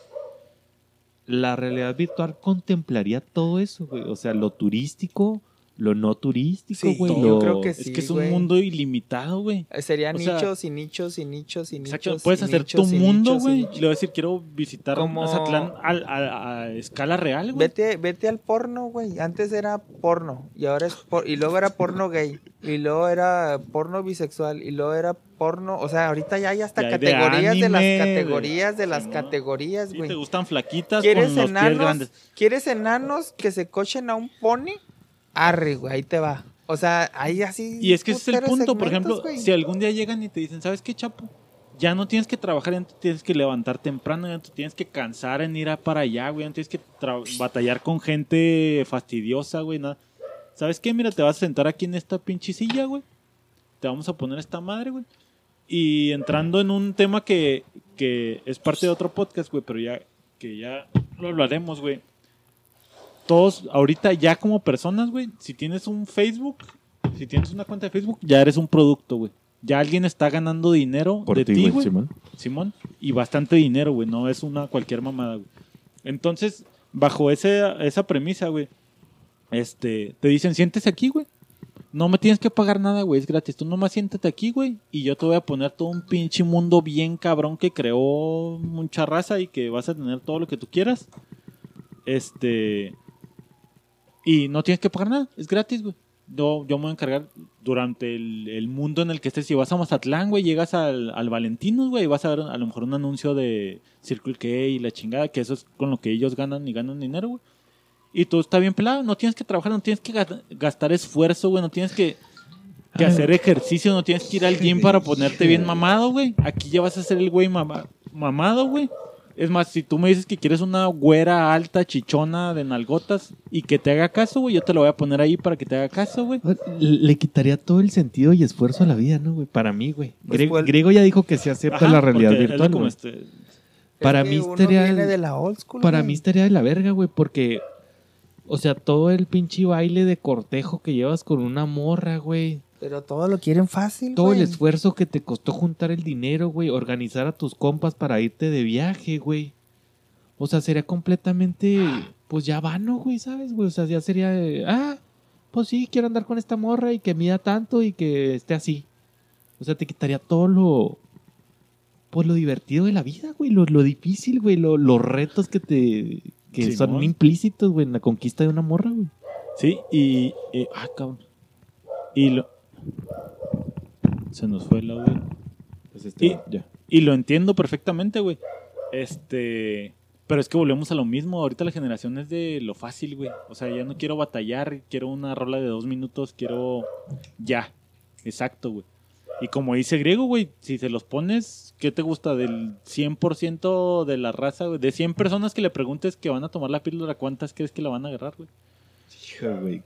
La realidad virtual contemplaría todo eso, güey. O sea, lo turístico, lo no turístico, Sí, güey. yo lo- creo que Es sí, que es un mundo ilimitado, güey. Eh, Serían O sea, nichos y nichos y nichos y nichos. Exacto, y puedes hacer nichos tu y mundo, y güey. nichos. Le voy a decir, quiero visitar Como- Mazatlán al- a, a escala real, güey. Vete, vete al porno, güey. Antes era porno y ahora es por- y luego era porno gay y luego era porno bisexual y luego era porno, o sea, ahorita ya hay hasta Ya hay de categorías de, las anime, de- categorías de las Sí, ¿no? categorías, Sí, güey. te gustan flaquitas con ¿Quieres los pies enanos? grandes. ¿Quieres enanos que se cochen a un pony? Arre, güey, ahí te va. O sea, ahí así. Y es que ese es el punto, por ejemplo, güey. si algún día llegan y te dicen, ¿sabes qué, Chapo? Ya no tienes que trabajar, ya no tienes que levantar temprano, ya no te tienes que cansar en ir a para allá, güey, ya no tienes que batallar con gente fastidiosa, güey, nada. ¿Sabes qué? Mira, te vas a sentar aquí en esta pinche silla, güey. Te vamos a poner esta madre, güey. Y entrando en un tema que, que es parte de otro podcast, güey, pero ya que ya lo hablaremos, güey. Todos, ahorita ya como personas, güey, si tienes un Facebook, si tienes una cuenta de Facebook, ya eres un producto, güey. Ya alguien está ganando dinero Por de ti, güey. Simón. Simón. Y bastante dinero, güey. No es una cualquier mamada, güey. Entonces, bajo ese, esa premisa, güey, este, te dicen, siéntese aquí, güey. No me tienes que pagar nada, güey. Es gratis. Tú nomás siéntate aquí, güey. Y yo te voy a poner todo un pinche mundo bien cabrón que creó mucha raza y que vas a tener todo lo que tú quieras. Este. Y no tienes que pagar nada. Es gratis, güey. Yo, yo me voy a encargar durante el, el mundo en el que estés. Si vas a Mazatlán, güey, llegas al, al Valentinos, güey, y vas a ver a lo mejor un anuncio de Circle K y la chingada, que eso es con lo que ellos ganan y ganan dinero, güey. Y todo está bien pelado. No tienes que trabajar, no tienes que ga- gastar esfuerzo, güey. No tienes que, que Ay. hacer ejercicio, no tienes que ir al gym para ponerte bien mamado, güey. Aquí ya vas a ser el güey mama- mamado, güey. Es más, si tú me dices que quieres una güera alta, chichona, de nalgotas, y que te haga caso, güey, yo te lo voy a poner ahí para que te haga caso, güey. Le quitaría todo el sentido y esfuerzo a la vida, ¿no, güey? Para mí, güey. Pues, Gre- Griego ya dijo que se acepta Ajá, la realidad virtual, como este- Es para mí estaría- viene de la old school, Para güey. mí estaría de la verga, güey, porque... O sea, todo el pinche baile de cortejo que llevas con una morra, güey. Pero todo lo quieren fácil, Todo el esfuerzo que te costó juntar el dinero, güey. Organizar a tus compas para irte de viaje, güey. O sea, sería completamente, pues ya vano, güey, ¿sabes, güey? O sea, ya sería, de, ah, pues sí, quiero andar con esta morra y que mida tanto y que esté así. O sea, te quitaría todo lo, pues lo divertido de la vida, güey. Lo, lo difícil, güey. lo- los retos que te, que son implícitos, güey, en la conquista de una morra, güey. Sí, y, y- Ah, cabrón. Y lo. Se nos fue el audio. Pues Y- ya. Y lo entiendo perfectamente, güey. Este. Pero es que volvemos a lo mismo. Ahorita la generación es de lo fácil, güey. O sea, ya no quiero batallar. Quiero una rola de dos minutos. Quiero. Ya. Exacto, güey. Y como dice Griego, güey, si se los pones, ¿qué te gusta? Del 100% de la raza, güey. De 100 personas que le preguntes que van a tomar la píldora, ¿cuántas crees que la van a agarrar, güey? Hijo, güey.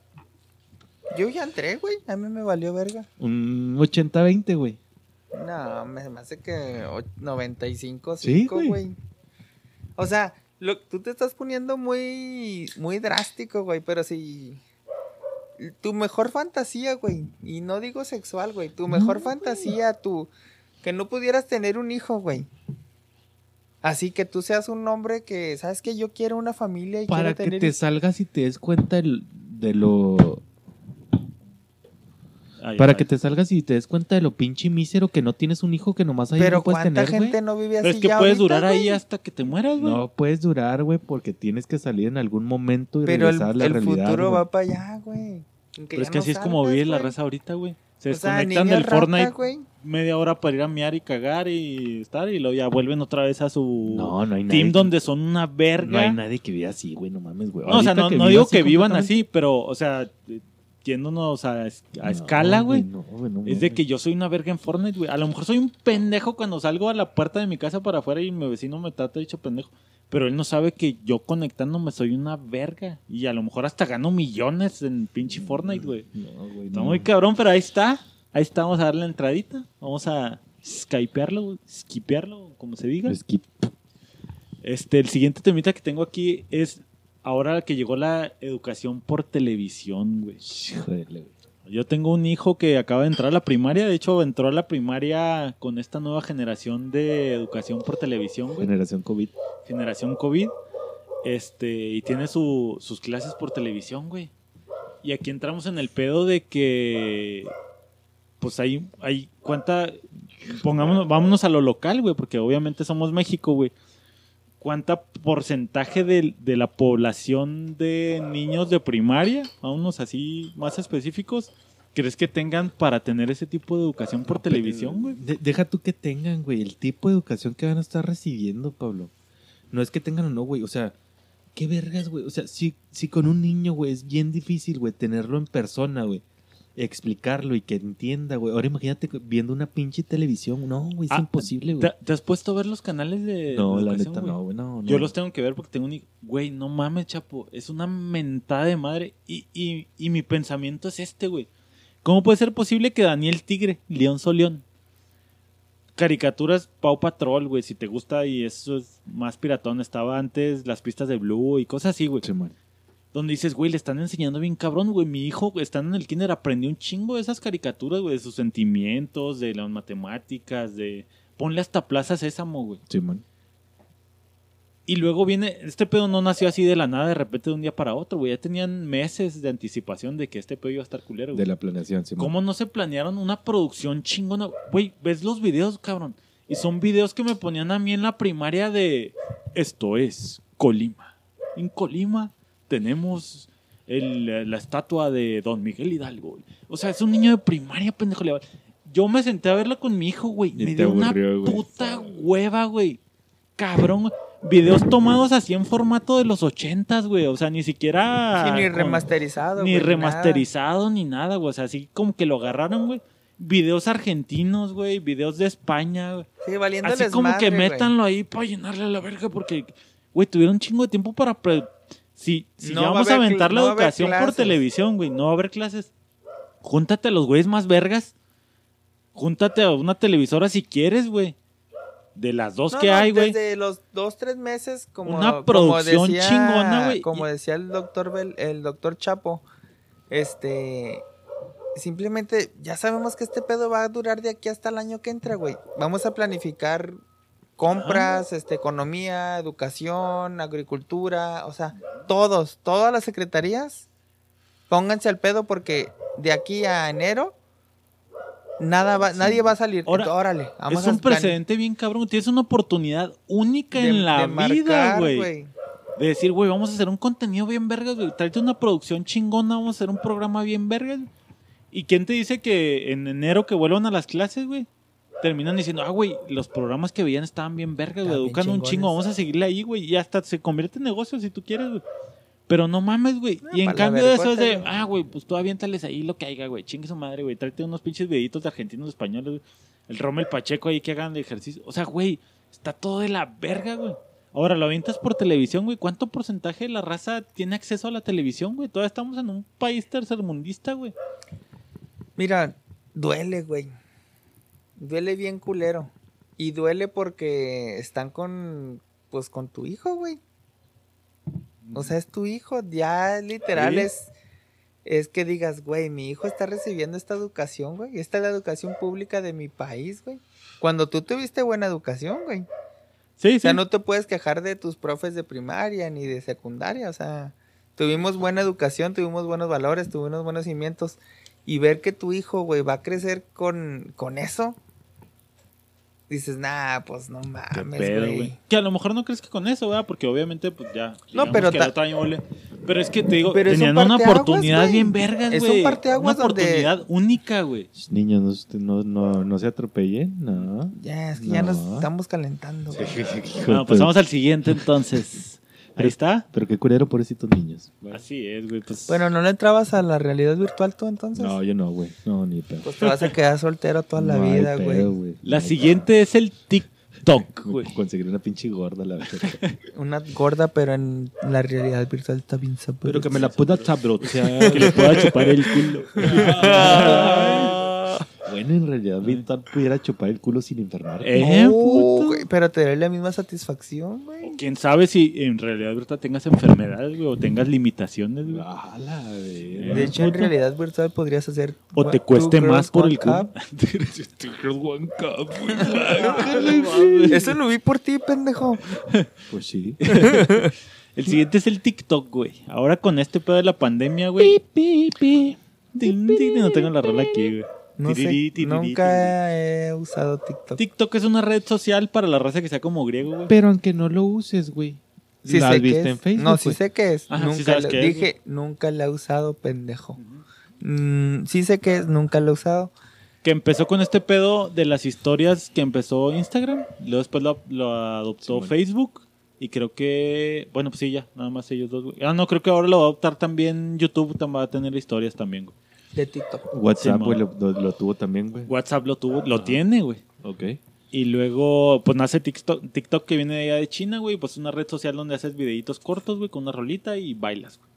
Yo ya entré, güey. A mí me valió verga. Un 80-20, güey. No, me, me hace que o- 95, Sí, 5, güey. güey. O sea, lo, tú te estás poniendo muy, muy drástico, güey, pero si... Tu mejor fantasía, güey, y no digo sexual, güey, tu mejor fantasía, tu... Que no pudieras tener un hijo, güey. Así que tú seas un hombre que, ¿sabes que Yo quiero una familia y Para quiero que tener... te salgas y te des cuenta el- de lo... Ay, Para ay. que te salgas y te des cuenta de lo pinche mísero que no tienes un hijo que nomás ahí Pero no puedes ¿cuánta tener, güey. gente no vive así Pero es que ya puedes ahorita, durar ahí güey? hasta que te mueras, güey. No puedes durar, güey, porque tienes que salir en algún momento y Pero el, regresar a la el realidad. futuro güey. va para allá, güey. Pero es que no así es como vive la raza ahorita, güey. Se O sea, desconectan del rata, Fortnite media hora para ir a mear y cagar y estar y luego ya vuelven otra vez a su No, no hay nadie. team donde son una verga. No hay nadie que viva así, güey, no mames, güey. No, o sea, no, que no viva digo así que vivan así, pero, o sea, yéndonos a, es- a No, escala, güey. No, Es de que yo soy una verga en Fortnite, güey. A lo mejor soy un pendejo cuando salgo a la puerta de mi casa para afuera y mi vecino me trata de dicho pendejo. Pero él no sabe que yo conectándome soy una verga. Y a lo mejor hasta gano millones en pinche Fortnite, güey. No, güey, Está no. muy cabrón, pero ahí está. Ahí está, vamos a darle la entradita. Vamos a skypearlo, skipearlo, como se diga. Skip. Este, el siguiente temita que tengo aquí es ahora que llegó la educación por televisión, güey. Híjole, güey. Yo tengo un hijo que acaba de entrar a la primaria, de hecho entró a la primaria con esta nueva generación de educación por televisión, güey, Generación COVID. generación COVID, este, y tiene su- sus clases por televisión, güey. Y aquí entramos en el pedo de que. Pues hay, hay cuánta. Pongámonos, vámonos a lo local, güey, porque obviamente somos México, güey. ¿Cuánta porcentaje de, de la población de niños de primaria, vámonos así más específicos, crees que tengan para tener ese tipo de educación por televisión, güey? De- deja tú que tengan, güey, el tipo de educación que van a estar recibiendo, Pablo. No es que tengan o no, güey. O sea, qué vergas, güey. O sea, si, si con un niño, güey, es bien difícil, güey, tenerlo en persona, güey. Explicarlo y que entienda, güey. Ahora imagínate viendo una pinche televisión. No, güey, es Ah, imposible, güey. ¿Te, te has puesto a ver los canales de No, la neta no, güey. No, no. Yo los tengo que ver porque tengo un. Güey, no mames, chapo. Es una mentada de madre. Y, y, y mi pensamiento es este, güey. ¿Cómo puede ser posible que Daniel Tigre, León Solión, caricaturas Pau Patrol, güey, si te gusta y eso es más piratón, estaba antes las pistas de Blue y cosas así, güey. Simón. Donde dices, güey, le están enseñando bien cabrón, güey. Mi hijo, estando en el kinder, aprendió un chingo de esas caricaturas, güey, de sus sentimientos, de las matemáticas, de... Ponle hasta Plaza Sésamo, güey. Simón. Y luego viene, este pedo no nació así de la nada, de repente de un día para otro, güey. Ya tenían meses de anticipación de que este pedo iba a estar culero, güey. De la planeación, Simón. ¿Cómo no se planearon una producción chingona? Güey, ves los videos, cabrón. Y son videos que me ponían a mí en la primaria de... Esto es Colima. En Colima tenemos el- la estatua de Don Miguel Hidalgo. O sea, es un niño de primaria, pendejo. Yo me senté a verla con mi hijo, güey. Y Me dio una güey. puta hueva, güey. Cabrón, güey. Videos tomados así en formato de los ochentas, güey. O sea, ni siquiera... Sí, ni con- remasterizado. ni güey, nada. remasterizado ni nada, güey. O sea, así como que lo agarraron, güey. Videos argentinos, güey. Videos de España, güey. Sí, valiéndoles Así como que güey. métanlo ahí para llenarle a la verga porque, güey, tuvieron un chingo de tiempo para... pre- Si, si No ya va vamos a, aventar la no educación por televisión, güey, no va a haber clases. Júntate a los güeyes más vergas. Júntate a una televisora si quieres, güey. De las dos No, que hay, güey. Desde los dos, tres meses, como. Una como producción decía- chingona, güey. Como decía el doctor, Bel- el doctor Chapo, este. Simplemente ya sabemos que este pedo va a durar de aquí hasta el año que entra, güey. Vamos a planificar compras, este, economía, educación, agricultura, o sea, todos, todas las secretarías, pónganse al pedo porque de aquí a enero nada va, nadie va a salir. Ahora, Órale, vamos es un a precedente bien cabrón. Tienes una oportunidad única de- en la de vida, güey. De decir, güey, vamos a hacer un contenido bien vergas, güey. Tráete una producción chingona, vamos a hacer un programa bien vergas. ¿Y quién te dice que en enero que vuelvan a las clases, güey? Terminan diciendo, ah, güey, los programas que veían estaban bien vergas, güey. Educan un chingo, vamos a seguirle ahí, güey. Y hasta se convierte en negocio si tú quieres, güey. Pero no mames, güey. Ah, y en cambio de eso es de, ah, güey, pues tú aviéntales ahí lo que haya, güey. Chingue su madre, güey. Tráete unos pinches videitos de argentinos, españoles, güey. El Rommel Pacheco ahí que hagan de ejercicio. O sea, güey, está todo de la verga, güey. Ahora, lo avientas por televisión, güey. ¿Cuánto porcentaje de la raza tiene acceso a la televisión, güey? Todavía estamos en un país tercermundista, güey. Mira, duele, güey. Duele bien culero. Y duele porque están con, pues, con tu hijo, güey. O sea, es tu hijo. Ya literal Sí. es, es que digas, güey, mi hijo está recibiendo esta educación, güey. Esta es la educación pública de mi país, güey. Cuando tú tuviste buena educación, güey. Sí, O sea, sí. no te puedes quejar de tus profes de primaria ni de secundaria. O sea, tuvimos buena educación, tuvimos buenos valores, tuvimos buenos cimientos. Y ver que tu hijo, güey, va a crecer con, con eso. Dices, nah, pues no mames, güey. güey. Que a lo mejor no crees que con eso, ¿verdad? Porque obviamente, pues ya. digamos pero que ta- año. Pero es que te digo, Pero un tenían una oportunidad güey. bien vergas, Es un güey. parteaguas Una donde- oportunidad única, güey. Niños, no, no, no, no se atropellen, no. Ya, es que ya nos No. estamos calentando, güey. Bueno, pasamos al siguiente entonces. Ahí está. Pero qué culero, pobrecitos niños. Así es, güey. Pues, Bueno, ¿no le entrabas a la realidad virtual tú entonces? No, yo no, güey. No, ni pedo. Pues te vas a quedar soltero toda la No vida, güey. la No siguiente es el TikTok, güey. Conseguir una pinche gorda, la verdad. Una gorda, pero en la realidad virtual está bien sabrosa. Pero que me la pueda sabrotear. Que le pueda chupar el culo. Bueno, en realidad, Víctor pudiera chupar el culo sin enfermar. Eh, güey, pero te da la misma satisfacción, güey. Quién sabe si en realidad ahorita tengas enfermedades, güey, o tengas limitaciones, güey. Ah, la verga. De hecho, en realidad virtual podrías hacer. O te cueste más por el culo. Cup. Eso lo vi por ti, pendejo. Pues sí. El siguiente es el TikTok, güey. Ahora con este pedo de la pandemia, güey. Tin, tin, No tengo la rola aquí, güey. No sé, nunca he usado TikTok. TikTok es una red social para la raza que sea como griego, güey. Pero aunque no lo uses, güey. Sí ¿La sé has qué visto es. en Facebook? No, sí sé qué es. Ajá, sí nunca sabes la- qué es, dije, nunca la he usado, pendejo. Mm, sí sé qué es, nunca la he usado. Que empezó con este pedo de las historias que empezó Instagram. Luego después lo, lo adoptó. Facebook. Y creo que. Bueno, pues sí, ya. Nada más ellos dos, güey. Ah, no, creo que ahora lo va a adoptar también YouTube. Va a tener historias también, güey. De TikTok. WhatsApp, güey, lo, lo- lo tuvo también, güey. WhatsApp lo tuvo. Lo tiene, güey. Ok. Y luego, pues nace TikTok, TikTok que viene de allá de China, güey. Pues es una red social donde haces videitos cortos, güey, con una rolita y bailas, güey.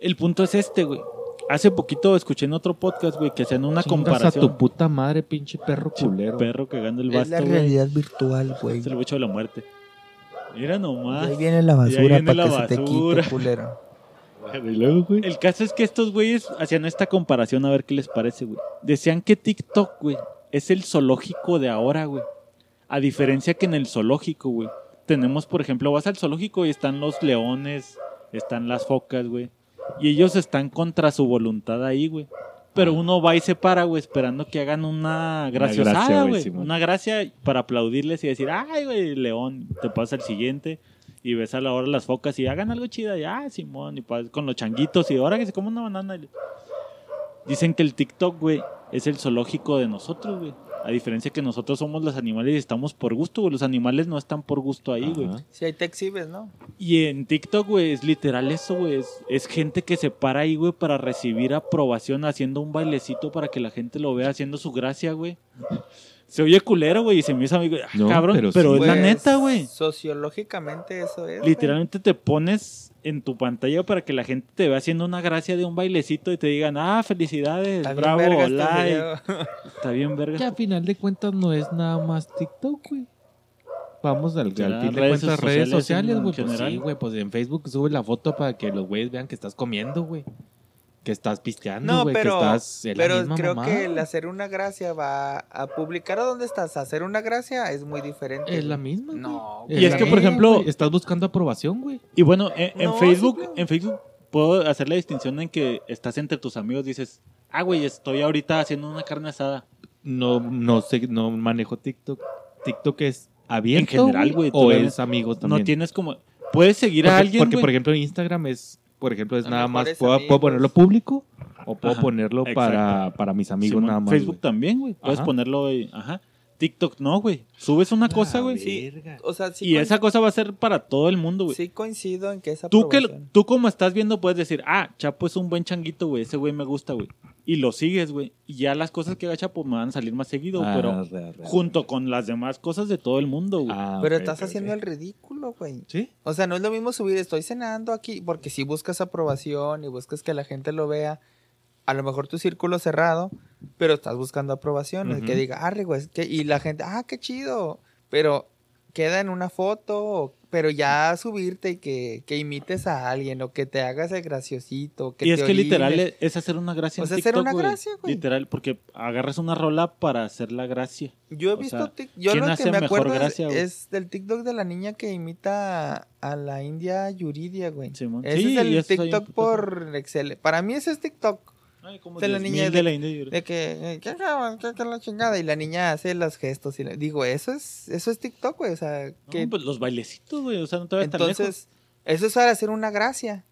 El punto es este, güey. Hace poquito escuché en otro podcast, güey, que hacían una Chingas comparación. a tu puta madre, pinche perro culero. Perro cagando el Es la basto, realidad virtual, güey. Es el bocho de la muerte. Mira Y nomás. ahí viene la basura viene para que la se te basura. quite, culero. Y luego, güey. El caso es que estos güeyes hacían esta comparación a ver qué les parece, güey. Decían que TikTok, güey, es el zoológico de ahora, güey. A diferencia que en el zoológico, güey. Tenemos, por ejemplo, vas al zoológico y están los leones, están las focas, güey. Y ellos están contra su voluntad ahí, güey. Pero uno va y se para, güey, esperando que hagan una gracia, graciosada, güey. Una gracia para aplaudirles y decir, ay, güey, león, te pasa el siguiente. Y ves a la hora las focas y hagan algo chido. Y, ah, Simón, y pa- con los changuitos. Y ahora que se come una banana. y- Dicen que el TikTok, güey, es el zoológico de nosotros, güey. A diferencia que nosotros somos los animales y estamos por gusto, güey. Los animales no están por gusto ahí, güey. Si ahí te exhibes, ¿no? Y en TikTok, güey, es literal eso, güey. Es, es gente que se para ahí, güey, para recibir aprobación haciendo un bailecito para que la gente lo vea haciendo su gracia, güey. Se oye culero, güey, y se me hizo amigo. No, cabrón, pero, pero sí. es la Pues, neta, güey. Sociológicamente eso es. Literalmente te pones en tu pantalla para que la gente te vea haciendo una gracia de un bailecito y te digan, ah, felicidades, Está bien bravo, verga este video. Está bien, verga. Que a final de cuentas no es nada más TikTok, güey. Vamos al, al fin de redes cuentas redes sociales güey. Pues sí, güey. Pues en Facebook sube la foto para que los güeyes vean que estás comiendo, güey. Que estás pisteando, No, güey. pero, que estás en la pero misma creo mamada, que el hacer una gracia va a publicar a dónde estás. Hacer una gracia es muy diferente. Es la misma, güey. No. Y es que, por ejemplo-. Estás buscando aprobación, güey. Y bueno, en, en No, Facebook, sí, claro. en Facebook puedo hacer la distinción en que estás entre tus amigos, dices, ah, güey, estoy ahorita haciendo una carne asada. No, no sé, no manejo TikTok. TikTok es abierto. En general, güey, tú O lo- es amigos también. No tienes como... Puedes seguir porque, a alguien, porque, por ejemplo, Instagram es, por ejemplo, es A nada más, puedo, ponerlo público o puedo Ajá, ponerlo para, para mis amigos Simón, nada más. Facebook también, güey. Puedes Ajá. ponerlo, ajá. TikTok no, güey. Subes una cosa, güey. Sí, o sea, sí, y esa cosa va a ser para todo el mundo, güey. sí coincido en que esa Tú, que, tú como estás viendo puedes decir, ah, Chapo es un buen changuito, güey, ese güey me gusta, güey. Y lo sigues, güey. Y ya las cosas que haga Chapo me van a salir más seguido, Ah, pero re, re, re. junto con las demás cosas de todo el mundo, güey. Ah, Pero estás haciendo el ridículo, güey. ¿Sí? O sea, no es lo mismo subir estoy cenando aquí, porque si buscas aprobación y buscas que la gente lo vea, a lo mejor tu círculo cerrado, pero estás buscando aprobación, el que diga, ah, güey, es que-", y la gente, ah, qué chido, pero queda en una foto, o- pero ya subirte y que, que imites a alguien, o que te hagas el graciosito, que y es te que literal orines. es, es hacer una gracia O en hacer una gracia, güey. Literal, porque agarras una rola para hacer la gracia. Yo he o visto, sea, yo ¿quién lo que me acuerdo es- gracia, es, del TikTok de la niña que imita a la India Yuridia, güey. Ese Sí, es el TikTok por Excel. Para mí ese es TikTok. Ay, como de la 10,000 niña de, de- la India. De que, ¿qué? ¿Qué- qué la chingada? Y la niña hace los gestos. Y le, digo, eso es, eso es TikTok, güey. O sea, que No, pues los bailecitos, güey. O sea, no te vayas tan lejos. entonces, eso es para hacer una gracia.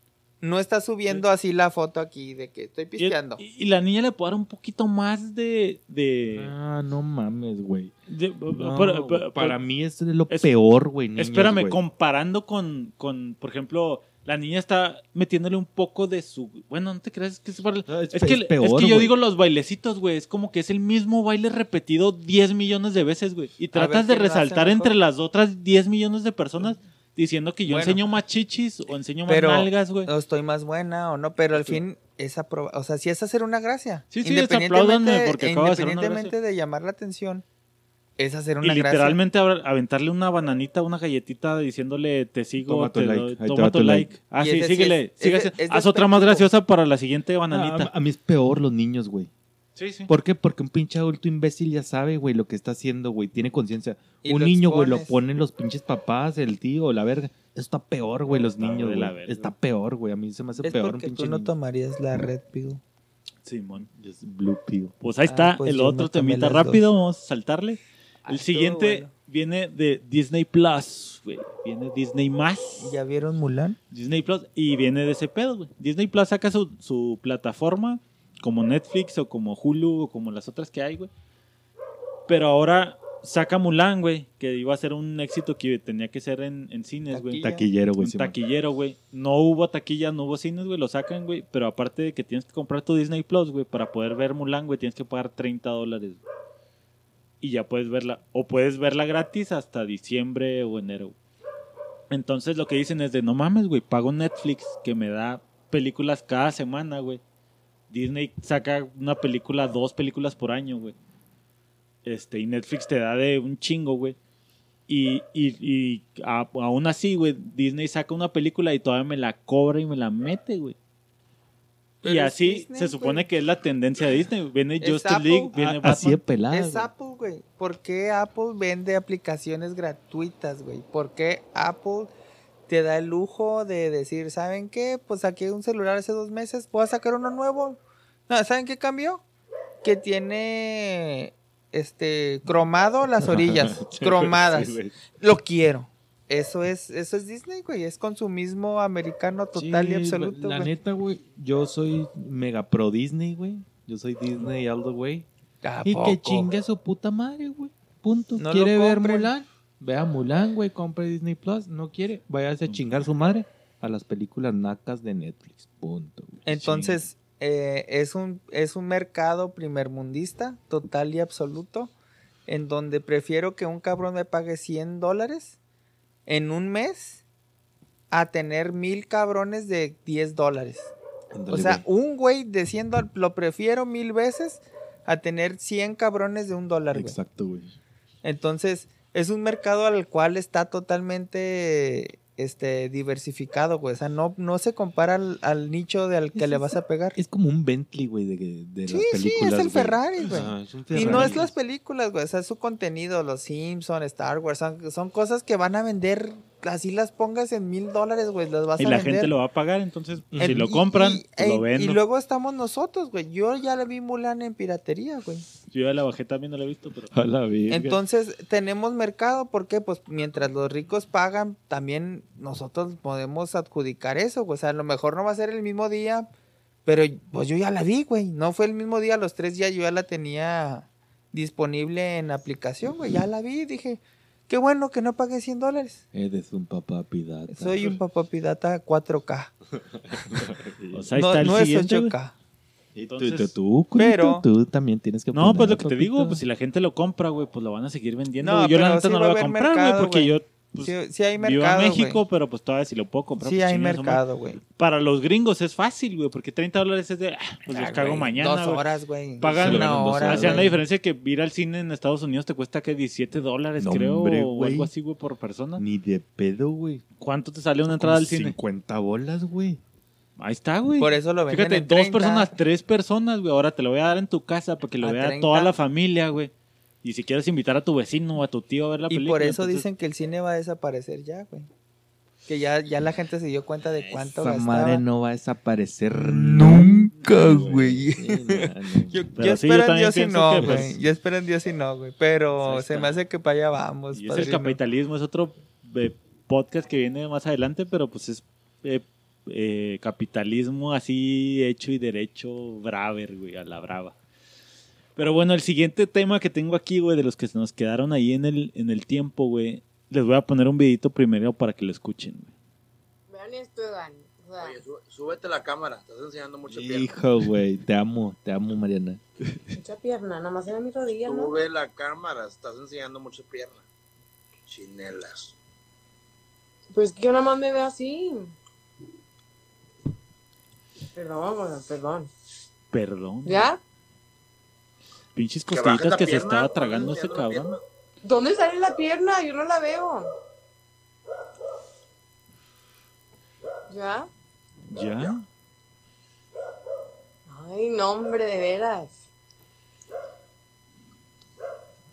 No estás subiendo así la foto aquí de que estoy pisteando. y- y la niña le puede dar un poquito más de. de, Ah, no mames, güey. No, güey, pero- para mí es lo es- peor, güey. Espérame, güey. comparando con, con, por ejemplo, la niña está metiéndole un poco de su... Bueno, no te creas, es que es, para- No, es es que, es peor, es que yo digo los bailecitos, güey, es como que es el mismo baile repetido 10 millones de veces, güey. Y tratas de resaltar entre las otras 10 millones de personas diciendo que yo Bueno. enseño más chichis o enseño más Pero nalgas, güey. o estoy más buena o no, pero al fin es aproba- O sea, si es hacer una gracia. Sí, sí, es apláudanme porque e acabo de hacer una independientemente de llamar la atención, es hacer Y una gracia. literalmente abra- aventarle una bananita, una galletita diciéndole te sigo, Toma tu te like, doy- toma tu like. like. Ah, Y sí, ese sí síguele, es- síguele. es Haz otra más graciosa para la siguiente Ah, bananita. a, a mí es peor los niños, güey. sí, sí. ¿Por qué? Porque un pinche adulto imbécil ya sabe, güey, lo que está haciendo, güey. Tiene conciencia. Y Un niño, güey, lo ponen los pinches papás, el tío, la verga. Esto está peor, güey, los niños, de güey. la verga. Está peor, güey. A mí se me hace Es peor un pinche tú no niño. tomarías la Red Pill. Simón. Es Blue Pill. Pues ahí Ah, está pues el otro temita rápido, dos. vamos a saltarle. El estuvo siguiente bueno. viene de Disney Plus, güey. Viene Disney más. ¿Ya vieron Mulan? Disney Plus y viene de ese pedo, güey. Disney Plus saca su, su plataforma como Netflix o como Hulu o como las otras que hay, güey. Pero ahora saca Mulan, güey, que iba a ser un éxito que tenía que ser en, en cines, güey. Taquillero, güey. Taquillero, güey. No hubo taquilla, no hubo cines, güey. Lo sacan, güey. Pero aparte de que tienes que comprar tu Disney Plus, güey, para poder ver Mulan, güey, tienes que pagar 30 dólares. güey. Y ya puedes verla. O puedes verla gratis hasta diciembre o enero. Entonces lo que dicen es de no mames, güey. Pago Netflix que me da películas cada semana, güey. Disney saca una película, dos películas por año, güey. Este, y Netflix te da de un chingo, güey. Y, y, y aún así, güey, Disney saca una película y todavía me la cobra y me la mete, güey. Y Pero así Disney, se supone güey. que es la tendencia de Disney. Viene Es Justice Apple. League, viene Ah, Batman. así de pelada. es güey. Apple, güey. ¿Por qué Apple vende aplicaciones gratuitas, güey? ¿Por qué Apple te da el lujo de decir, ¿saben qué? Pues saqué un celular hace dos meses, voy a sacar uno nuevo. No, ¿saben qué cambió? Que tiene este cromado las orillas, cromadas. Sí. Lo quiero. Eso es, eso es Disney, güey. Es consumismo americano total y absoluto, La güey. neta, güey, yo soy mega pro Disney, güey. Yo soy Disney all the way. ¿A Y que poco? chingue a su puta madre, güey. Punto. No ¿Quiere ver. Mulan? Vea Mulan, güey. Compre Disney Plus. No quiere. Váyase a chingar su madre a las películas nacas de Netflix. Punto. güey. Entonces, eh, es, un, es un mercado primermundista, total y absoluto, en donde prefiero que un cabrón me pague 100 dólares en un mes a tener mil cabrones de 10 dólares. O sea, un güey de 100 dólares lo prefiero mil veces a tener 100 cabrones de un dólar, güey. Exacto, güey. Entonces, es un mercado al cual está totalmente este, diversificado, güey. O sea, no, no se compara al, al nicho del que Es le vas a pegar. Es como un Bentley, güey, de, de Sí, las sí, películas. es el güey. Ferrari, güey. Ajá, es un Y no es las películas, güey. O sea, es su contenido, los Simpsons, Star Wars. Son, son cosas que van a vender. Así las pongas en mil dólares, güey. Las vas Y a la vender. gente lo va a pagar, entonces En- si lo y- compran, y, lo y- vendo. y luego estamos nosotros, güey. Yo ya la vi Mulan en piratería, güey. Yo ya la bajé también, no la he visto, pero... A la. Entonces, tenemos mercado, ¿por qué? Pues mientras los ricos pagan, también nosotros podemos adjudicar eso, güey. O sea, a lo mejor no va a ser el mismo día, pero pues yo ya la vi, güey. No fue el mismo día, los tres días yo ya la tenía disponible en aplicación, güey. Ya la vi, dije, qué bueno que no pagué 100 dólares. Eres un papá pirata. Soy un papá pirata 4K. O sea, ahí no está el no es siguiente, güey. 8K. Y tú, Entonces- tú, tú, Pero- tú, tú también tienes que No, pues lo que te digo, pues si la gente lo compra, güey, pues lo van a seguir vendiendo. No, yo la neta sí no lo voy a comprar, güey, porque yo pues, sí, sí hay vivo en México, pero pues todavía si lo puedo comprar. Sí pues, hay mercado, güey. Para los gringos es fácil, güey, porque 30 dólares es de, ah, pues Ah, los cago mañana, Dos horas, güey. Pagan una hora. horas, Hacían la diferencia que ir al cine en Estados Unidos te cuesta que 17 dólares, No, creo, hombre, o algo así, güey, por persona. Ni de pedo, güey. ¿Cuánto te sale una entrada al cine? 50 bolas, güey. Ahí está, güey. Por eso lo venden Fíjate, en dos 30. personas, tres personas, güey. Ahora te lo voy a dar en tu casa para que lo A vea 30. toda la familia, güey. Y si quieres invitar a tu vecino o a tu tío a ver la Y película. por eso entonces- dicen que el cine va a desaparecer ya, güey. Que ya, ya la gente se dio cuenta de cuánto Esa gastaba. madre no va a desaparecer nunca, güey. Yo, yo sí, yo espero en también Dios y pienso no, que, güey. pues, yo espero en Dios y no, güey. Pero Ahí se me hace que para allá vamos. Y es el capitalismo, es otro eh, podcast que viene más adelante, pero pues es eh, eh, capitalismo así hecho y derecho braver, güey, a la brava. Pero bueno, el siguiente tema que tengo aquí, güey, de los que se nos quedaron ahí en el, en el tiempo, güey, les voy a poner un videito primero para que lo escuchen, güey. Vean esto, sea, Oye, sú- súbete la cámara, estás enseñando mucha pierna. Hijo, güey. Te amo, te amo, Mariana. mucha pierna, nada más era mi rodilla, ¿no? Sube la cámara, estás enseñando mucha pierna. Chinelas. Pues que yo nada más me veo así. Perdón, perdón. Perdón. ¿Ya? Pinches Que costillitas que se estaba tragando ese cabrón. ¿Dónde sale la pierna? Yo no la veo. ¿Ya? ¿Ya? Ay, no, hombre, de veras.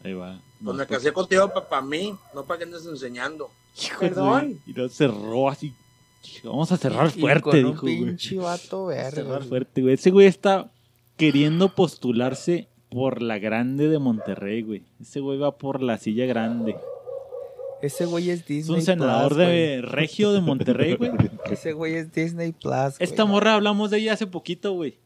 Ahí va. Pues me pues, casé contigo para mí, no para que andes enseñando. hijo de- Perdón. Y lo cerró así. Vamos a cerrar Y fuerte, con un dijo, güey. pinche vato verde. cerrar fuerte, güey. Ese güey está queriendo postularse por la grande de Monterrey, güey. Ese güey va por la silla grande. Ese güey es Disney Es un senador Plus, de Regio de Monterrey, güey. Ese güey es Disney Plus. Esta morra hablamos de ella hace poquito, güey.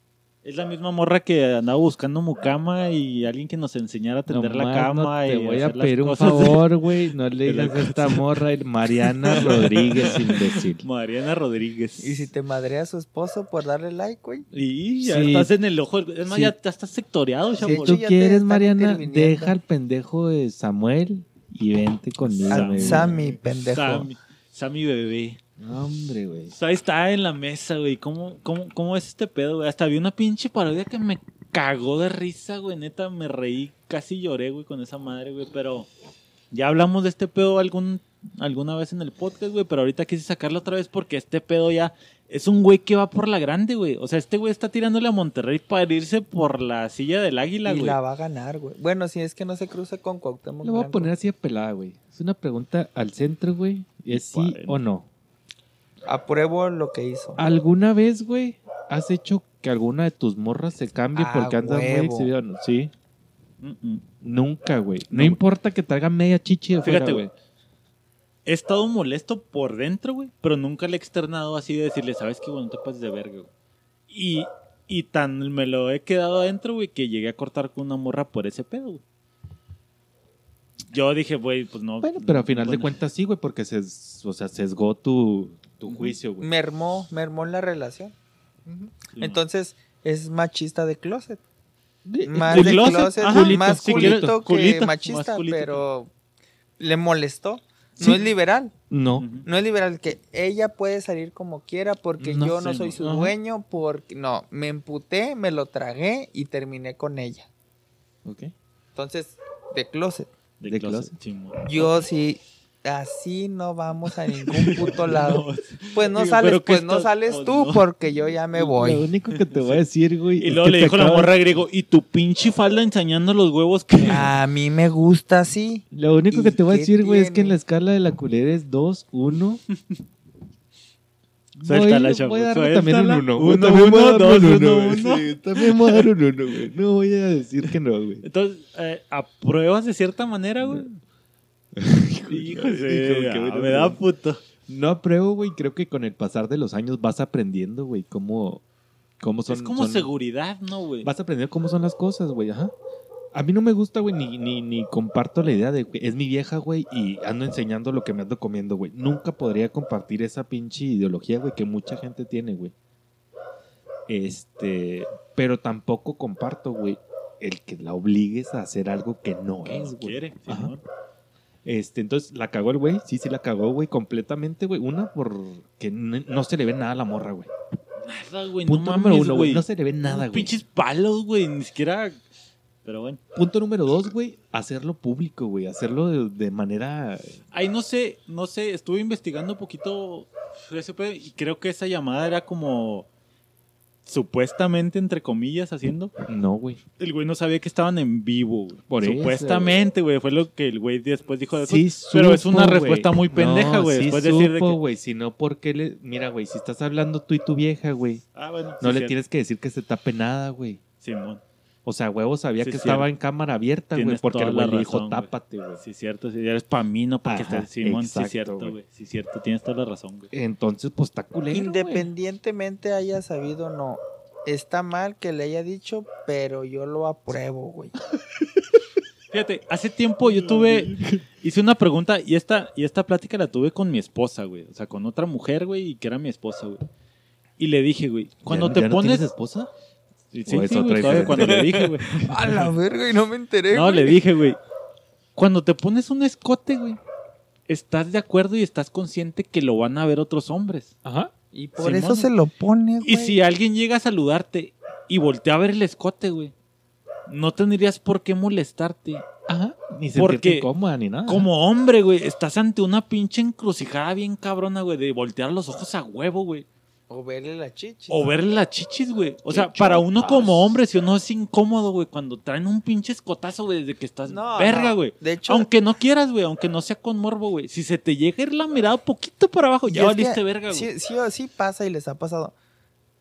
Es la misma morra que andaba buscando mucama y alguien que nos enseñara a tender la cama no te y voy a hacer pedir un cosas favor, güey. No le digas a esta morra el Mariana Rodríguez, imbécil. Mariana Rodríguez. Y si te madrea a su esposo por darle like, güey. Y ya Sí. estás en el ojo. Es más, Sí. ya, ya estás sectoreado, Sí, chavo. tú ¿Tú ya te quieres, están Mariana? interviniendo. Deja al pendejo de Samuel y vente conmigo, A güey. Sammy, pendejo. Sammy, Sammy bebé. No, Hombre, güey. O sea, ahí está en la mesa, güey. ¿Cómo, cómo, ¿Cómo es este pedo, güey? Hasta vi una pinche parodia que me cagó de risa, güey. Neta, me reí, casi lloré, güey, con esa madre, güey. Pero ya hablamos de este pedo algún, alguna vez en el podcast, güey. Pero ahorita quise sacarlo otra vez porque este pedo ya es un güey que va por la grande, güey. O sea, este güey está tirándole a Monterrey para irse por la silla del águila, y güey. la va a ganar, güey. Bueno, si es que no se cruza con Cuauhtémoc Lo voy a poner así de pelada, güey. Es una pregunta al centro, güey. ¿Es sí o no? Apruebo lo que hizo. ¿Alguna vez, güey, has hecho que alguna de tus morras se cambie Ah, porque anda muy huevo. ¿no? Sí. Mm, mm. Nunca, güey. No, No. importa que traiga media chichi de Fíjate, güey. He estado molesto por dentro, güey, pero nunca le he externado así de decirle, ¿sabes qué, güey? No te pases de verga, güey. Y, y tan me lo he quedado adentro, güey, que llegué a cortar con una morra por ese pedo, güey. Yo dije, güey, pues no. Bueno, pero a final de bueno, cuentas sí, güey, porque se, o sea, sesgó tu, tu juicio, güey. Mermó, mermó la relación. Sí, Entonces, es machista de closet. De- Más de de closet, closet, ajá, más culito, que culito, más machista, culito. pero le molestó. Sí. No es liberal. No. No es liberal que ella puede salir como quiera porque No yo sé, no soy su dueño, porque no, me emputé, me lo tragué y terminé con ella. Ok. Entonces, de closet. De, de closet, closet. sí, mo- Yo sí así no vamos a ningún puto lado. No, Pues no Digo, sales, pero ¿qué pues no sales oh, tú no. porque yo ya me Lo voy. único que te voy a decir, güey. Y luego le te dijo la acabas- morra griego, y tu pinche falda enseñando los huevos que... A mí me gusta así. Lo único ¿Y que te voy a decir, güey, es que en la escala de la culera es 2, 1. Suéltala, voy, chavo, voy a darle también un 1. Uno, también voy a uno, darle dos, un uno, uno, güey. uno. Sí, también voy a dar un 1, güey. No voy a decir que no, güey. Entonces, eh, ¿apruebas de cierta manera, güey? Bueno, me da puto. No apruebo, güey. Creo que con el pasar de los años vas aprendiendo, güey, cómo, cómo son. es como son- seguridad, ¿no, güey? Vas aprendiendo cómo son las cosas, güey. Ajá. A mí no me gusta, güey, ni, ni, ni comparto la idea de que es mi vieja, güey, y ando enseñando lo que me ando comiendo, güey. Nunca podría compartir esa pinche ideología, güey, que mucha gente tiene, güey. Este, pero tampoco comparto, güey, el que la obligues a hacer algo que no es, güey. quiere. Este, entonces la cagó el güey, sí, sí la cagó, güey, completamente, güey. Una, porque no se le ve nada a la morra, güey. Nada, güey, no Punto mames, número uno, güey. No se le ve nada, güey. Pinches palos, güey, ni siquiera... Pero bueno. Punto número dos, güey, hacerlo público, güey. Hacerlo de, de manera. Ahí no sé, no sé, estuve investigando un poquito y creo que esa llamada era como supuestamente, entre comillas, haciendo. No, güey. El güey no sabía que estaban en vivo, güey. Por Supuestamente, güey, fue lo que el güey después dijo de eso. Sí, pero es una supo, respuesta güey. muy pendeja, No, güey. sí después de decir de supo, que... güey. Si no, porque le. Mira, güey, si estás hablando tú y tu vieja, güey, Ah, bueno. no sí, le cierto. tienes que decir que se tape nada, güey. Simón. O sea, huevo sabía Sí, que cierto. estaba en cámara abierta, güey, porque el güey la le dijo, tápate, güey. Sí, cierto. Sí, eres para mí, no para que estés... Simón, exacto, sí, cierto, güey. Sí, cierto. Tienes toda la razón, güey. Entonces, pues está culero. Independientemente haya sabido o no, está mal que le haya dicho, pero yo lo apruebo, güey. Fíjate, hace tiempo yo tuve, hice una pregunta y esta, y esta plática la tuve con mi esposa, güey. O sea, con otra mujer, güey, y que era mi esposa, güey. Y le dije, güey, cuando ¿Ya- te ya no pones... tienes esposa? Sí, ¿O sí, güey, todavía cuando le dije, güey. A la verga, y no me enteré. No, güey. le dije, güey, cuando te pones un escote, güey, estás de acuerdo y estás consciente que lo van a ver otros hombres. Ajá. Y por Simón. eso se lo pone, güey. Y si alguien llega a saludarte y voltea a ver el escote, güey, no tendrías por qué molestarte. Ajá. Ni sentirte incómoda ni nada. Como hombre, güey, estás ante una pinche encrucijada bien cabrona, güey, de voltear los ojos a huevo, güey. O verle la chichi. O verle las chichis, güey. O sea, para uno como hombre, si uno es incómodo, güey, cuando traen un pinche escotazo, güey, desde que estás No, verga, no. güey. De hecho, Aunque no quieras, güey, aunque no sea con morbo, güey. Si se te llega a ir la mirada poquito para abajo, y ya es valiste que verga, güey. Sí, sí, o sí pasa y les ha pasado.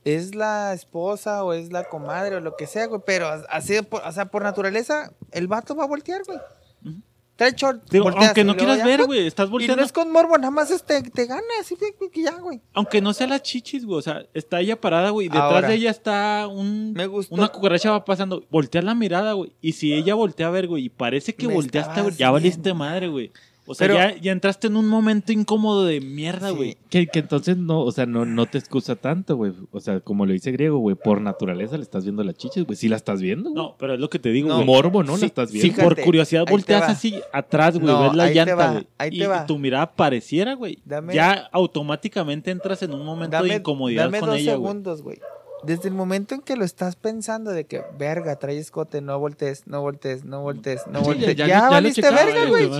Es la esposa o es la comadre o lo que sea, güey. Pero así, por- o sea, por naturaleza, el vato va a voltear, güey. Ujú. Trae short. Digo, volteas, aunque y no quieras ya, ver, güey, estás Y volteando. no es con morbo, nada más este, te gana, así que que ya, güey. Aunque no sea las chichis, güey. O sea, está ella parada, güey. y Detrás Ahora, de ella está un. Me gustó. Una cucaracha va pasando. Voltea la mirada, güey. Y si ella voltea a ver, güey, y parece que Me volteaste, güey, ya valiste madre, güey. O sea, Pero- ya, ya entraste en un momento incómodo de mierda, Sí. güey. Que, que entonces no, o sea, no, no te excusa tanto, güey. O sea, como lo dice griego, güey, por naturaleza le estás viendo las chiches, güey. Sí la estás viendo, güey. No, pero es lo que te digo, No. Morbo, ¿no? Sí, la estás Si viendo. Fíjate, por curiosidad volteas así atrás, güey, No, ves la ahí te llanta, va, güey. ahí te Y, va. tu mirada pareciera, güey. Dame- ya automáticamente entras en un momento de incomodidad dame con dos ella, güey. segundos, güey. Desde el momento en que lo estás pensando de que, verga, trae escote, no voltees, no voltees, no voltees, no Sí, voltees. ya- Ya, ya- ya lo valiste checaba, verga, güey.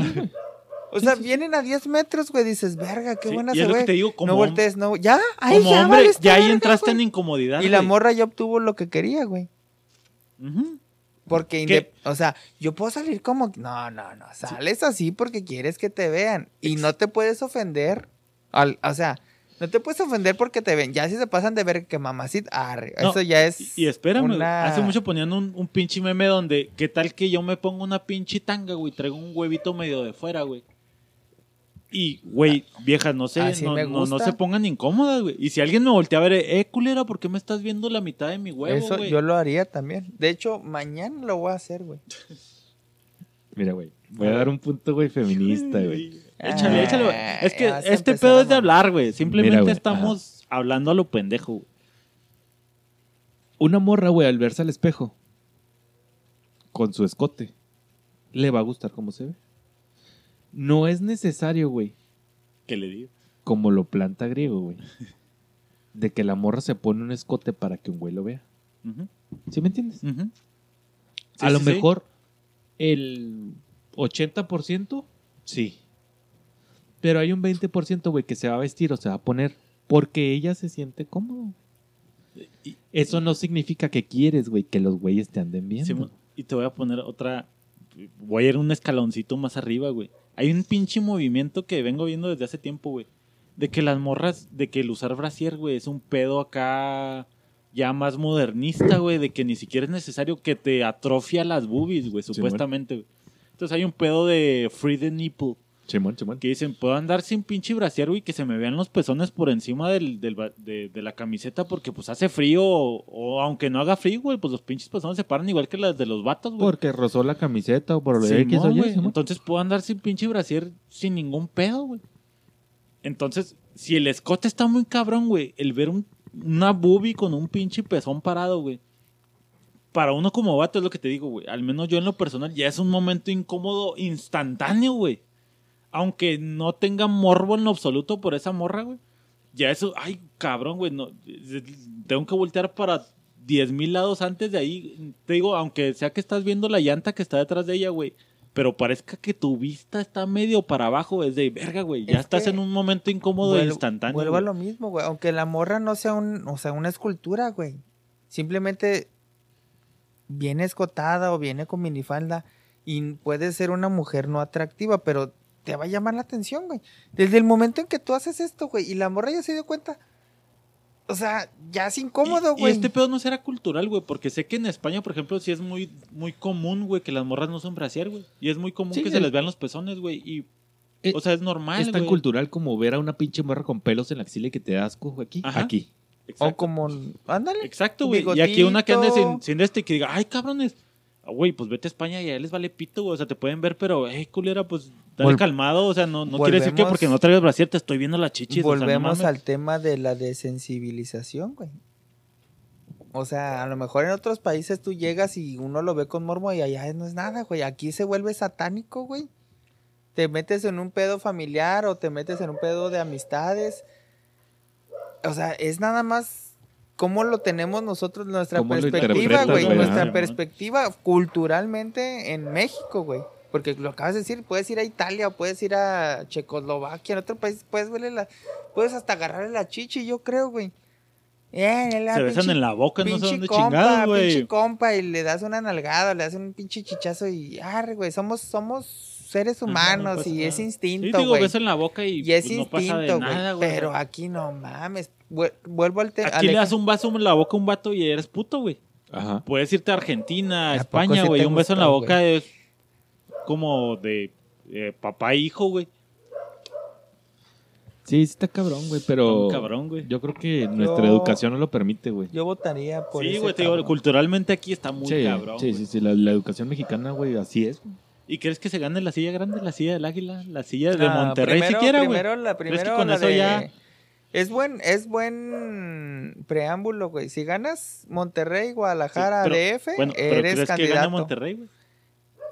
O sea, vienen a 10 metros, güey, dices, verga, qué Sí, buena y se es lo ve. que te digo, como no voltees, no. Ya, ahí Como ya hombre, ya ahí verga, entraste en incomodidad, Y la morra ya obtuvo lo que quería, güey. Ujú. Porque, o sea, yo puedo salir como, no, no, no, sales así porque quieres que te vean y no te puedes ofender, al, o sea, no te puedes ofender porque te ven, ya si se pasan de ver que mamacita, arre, No, eso ya es Y, y espérame, güey, una- hace mucho ponían un, un pinche meme donde, ¿qué tal que yo me pongo una pinche tanga, güey? Traigo un huevito medio de fuera, güey. Y, güey, viejas, no se, no, no, se pongan incómodas, güey. Y si alguien me voltea a ver, eh, culera, ¿por qué me estás viendo la mitad de mi huevo, Eso güey? yo lo haría también. De hecho, mañana lo voy a hacer, güey. Mira, güey. Voy a dar un punto, güey, feminista, güey. Échale, Ah, échale, güey. Es que este pedo a es de hablar, güey. Simplemente Mira, estamos hablando a lo pendejo, güey. Una morra, güey, al verse al espejo con su escote, le va a gustar cómo se ve. No es necesario, güey, ¿Qué le digo? como lo planta griego, güey, de que la morra se pone un escote para que un güey lo vea. ¿Sí me entiendes? Sí, a lo sí, sí. mejor el 80%, sí. Pero hay un 20%, güey, que se va a vestir o se va a poner porque ella se siente cómodo. Y- Eso no significa que quieres, güey, que los güeyes te anden viendo. Y te voy a poner otra. Voy a ir un escaloncito más arriba, güey. Hay un pinche movimiento que vengo viendo desde hace tiempo, güey. De que las morras, de que el usar brasier, güey, es un pedo acá ya más modernista, güey. De que ni siquiera es necesario que te atrofia las boobies, güey, supuestamente, güey. Entonces hay un pedo de free the nipple. Chimón, chimón. Que dicen, puedo andar sin pinche brasier, güey, que se me vean los pezones por encima del, del de, de la camiseta porque pues hace frío o, o aunque no haga frío, güey, pues los pinches pezones se paran igual que las de los vatos, güey. Porque rozó la camiseta o por lo Simón, X o Y, güey. Simón. Entonces puedo andar sin pinche brasier sin ningún pedo, güey. Entonces, si el escote está muy cabrón, güey, el ver un- una boobie con un pinche pezón parado, güey. Para uno como vato es lo que te digo, güey. Al menos yo en lo personal ya es un momento incómodo instantáneo, güey. Aunque no tenga morbo en lo absoluto por esa morra, güey. Ya eso, ay, cabrón, güey. No, tengo que voltear para 10 mil lados antes de ahí. Te digo, aunque sea que estás viendo la llanta que está detrás de ella, güey. Pero parezca que tu vista está medio para abajo, es de verga, güey. Ya Es estás en un momento incómodo e instantáneo. Vuelvo a lo mismo, güey. Aunque la morra no sea un, o sea, una escultura, güey. Simplemente viene escotada o viene con minifalda y puede ser una mujer no atractiva, pero te va a llamar la atención, güey. Desde el momento en que tú haces esto, güey, y la morra ya se dio cuenta. O sea, ya es incómodo, güey. Y, este pedo no será cultural, güey, porque sé que en España, por ejemplo, sí es muy, muy común, güey, que las morras no son brasier, güey. Y es muy común Sí, que se les vean los pezones, güey. Y, Eh, o sea, es normal, Es tan cultural como ver a una pinche morra con pelos en la axila y que te da asco güey, aquí. Ajá. Aquí. O Exacto. como, ándale. Exacto, güey. Y aquí una que ande sin, sin este que diga, ay, cabrones. ah, Güey, pues vete a España y a él les vale pito, güey. O sea, te pueden ver, pero, eh, culera, pues dale Vol- calmado. O sea, no, no quiere decir que Volvemos- porque no traigas brasier te estoy viendo la chichis. o sea, no Volvemos al tema de la desensibilización, güey. O sea, a lo mejor en otros países tú llegas y uno lo ve con morbo y allá no es nada, güey. Aquí se vuelve satánico, güey. Te metes en un pedo familiar o te metes en un pedo de amistades. O sea, es nada más cómo lo tenemos nosotros, nuestra perspectiva, güey. Nuestra perspectiva culturalmente en México, güey. Porque lo acabas de decir, puedes ir a Italia o puedes ir a Checoslovaquia, en otro país, puedes verle la, puedes hasta agarrarle la chichi, yo creo, güey. Eh, la Se besan en la boca, no sé dónde chingados, güey. Pinche compa, y le das una nalgada, le das un pinche chichazo y, arre, güey, somos, somos seres no humanos y nada. es Sí, instinto, te digo, güey. beso en la boca y, Y es pues, no pasa de instinto, güey. nada, güey. Pero aquí no mames. Vuel- Vuelvo al tema. Aquí le das un vaso en la boca a un vato y eres puto, güey. Ajá. Puedes irte a Argentina, a ¿A poco España, sí güey. Un beso en la boca es como de eh, papá e hijo, güey. Sí, sí está cabrón, güey, pero... Un cabrón, güey. Yo creo que nuestra Yo- educación no lo permite, güey. Yo votaría por Sí, ese güey, te digo, cabrón. culturalmente aquí está muy sí, cabrón. sí, güey. sí, sí, la, la educación mexicana, güey, así es. güey. ¿Y crees que se gane la silla grande, la silla del águila, la silla de Ah, Monterrey primero, siquiera, güey? Primero, la, ¿Crees que primero con la eso de- ya- Es buen, es buen preámbulo, güey. Si ganas Monterrey, Guadalajara, Sí, pero- DF, Bueno, pero eres ¿crees que candidato. gane Monterrey, güey?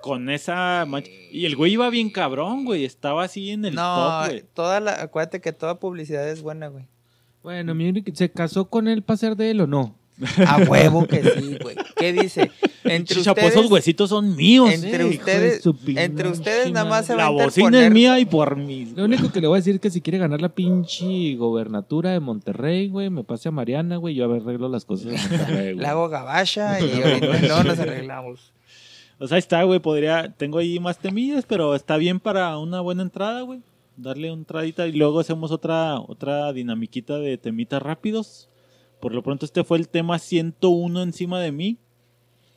Con esa mancha. Y el güey iba bien cabrón, güey. Estaba así en el no, top, güey. toda la, acuérdate que toda publicidad es buena, güey. Bueno, ¿se casó con él para ser de él o no? A huevo que sí, güey. ¿Qué dice? Entre Chichapo, ustedes, esos huesitos son míos. entre eh, hijo de ustedes, su pinche entre ustedes nada más se va La bocina es mía y por mí. Lo único que le voy a decir es que si quiere ganar la pinche gobernatura de Monterrey, güey, me pase a Mariana, güey, yo arreglo las cosas de Monterrey, güey. Lago Gabacha y ahorita no nos arreglamos. O sea, ahí está, güey. Podría. Tengo ahí más temillas, pero está bien para una buena entrada, güey. Darle una entradita y luego hacemos otra, otra dinamiquita de temitas rápidos. Por lo pronto, este fue el tema 101 encima de mí.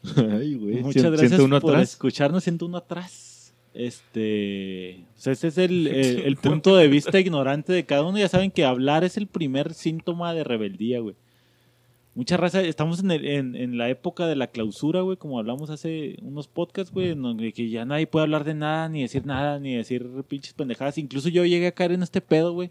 Ay, güey. Muchas gracias 101 por atrás. escucharnos 101 atrás. Este, pues ese es el, el- el punto de vista ignorante de cada uno. Ya saben que hablar es el primer síntoma de rebeldía, güey. Mucha raza, estamos en, el- en, en la época de la clausura, güey, como hablamos hace unos podcasts, güey, en donde que ya nadie puede hablar de nada, ni decir nada, ni decir pinches pendejadas. Incluso yo llegué a caer en este pedo, güey,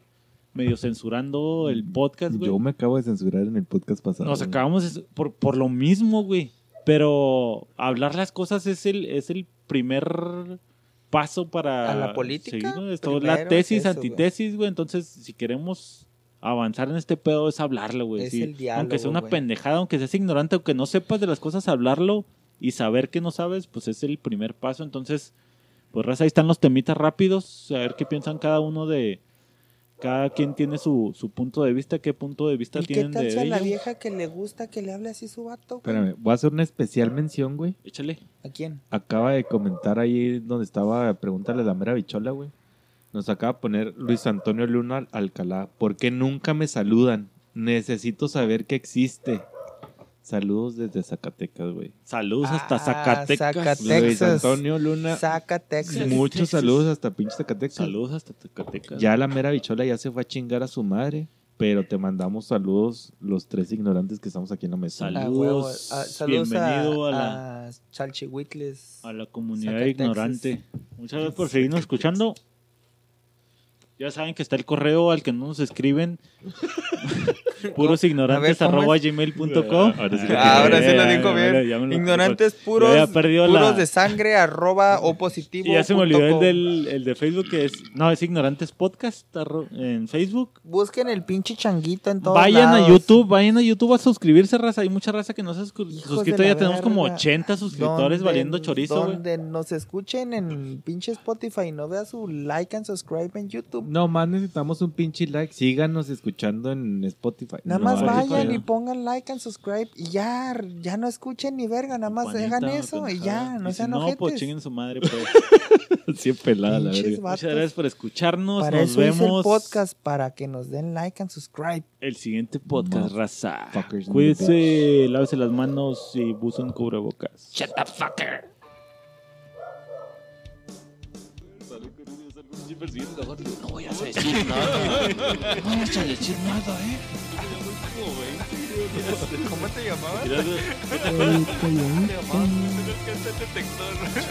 medio censurando el podcast, güey. Yo me acabo de censurar en el podcast pasado. Nos acabamos por, por lo mismo, güey. Pero hablar las cosas es el, es el primer paso para... ¿A la política? Sí, ¿no? Esto es la tesis, es eso, güey. antitesis, güey. Entonces, si queremos avanzar en este pedo, es hablarlo, güey. Es sí. el diálogo, aunque sea una pendejada, aunque seas ignorante, aunque no sepas de las cosas, hablarlo y saber que no sabes, pues es el primer paso. Entonces, pues raza, ahí están los temitas rápidos. A ver qué piensan cada uno de... Cada quien tiene su, su punto de vista, qué punto de vista ¿Y qué tienen tal de si a la vieja que le gusta que le hable así su vato? güey? Espérame, voy a hacer una especial mención, güey. Échale. ¿A quién? Acaba de comentar ahí donde estaba, pregúntale a la mera bichola, güey. Nos acaba de poner Luis Antonio Luna Alcalá. ¿Por qué nunca me saludan? Necesito saber que existe. Saludos desde Zacatecas, güey. Saludos hasta Ah, Zacatecas. Zacatecas. Luis. Antonio Luna. Saca Texas. Muchos saludos hasta pinche Zacatecas. Saludos hasta Zacatecas. Ya la mera bichola ya se fue a chingar a su madre. Pero te mandamos saludos los tres ignorantes que estamos aquí en la mesa. Ah. Saludos. Ah, saludos Bienvenido a, a la- a Chalchihuitles. A la comunidad Zacatexas. ignorante. Muchas gracias por seguirnos escuchando. Ya saben que está el correo al que no nos escriben. Puros ignorantes A ver, ¿cómo arroba gmail.com. Ahora sí lo Ah, ahora sí lo dijo ya, bien. ya, ya me lo- Ignorantes puros, puros la- de sangre arroba o positivo. Y ya se me olvidó el, com. del, el de Facebook que es. No, es Ignorantes Podcast arro- en Facebook. Busquen el pinche changuito en todos Vayan a. YouTube, vayan a YouTube a suscribirse, raza. Hay mucha raza que no se ha suscrito. Ya tenemos como verga. 80 suscriptores Donde- valiendo chorizo. Donde nos escuchen en pinche Spotify y no vea su like and subscribe en YouTube. No más necesitamos un pinche like. Síganos escuchando en Spotify. Nada No, más vayan y pongan like and subscribe y ya, ya no escuchen ni verga, nada más Juanita, hagan eso y ya, no Y si sean No, pues chinguen su madre, pues. Sí, pelada la verga. vatos. Muchas gracias por escucharnos. Para Nos eso hice el vemos podcast, para que nos den like and subscribe. el siguiente podcast, raza. Fuckers Cuídense, lávese las manos y usen cubrebocas. Shut the fucker. No voy a decir nada. No vayas a decir nada, ¿eh? ¿Cómo te llamabas? Mira, güey, El coyote.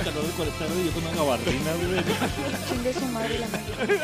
calor de 40 grados y yo con una gabardina, güey. Chingue su madre la madre.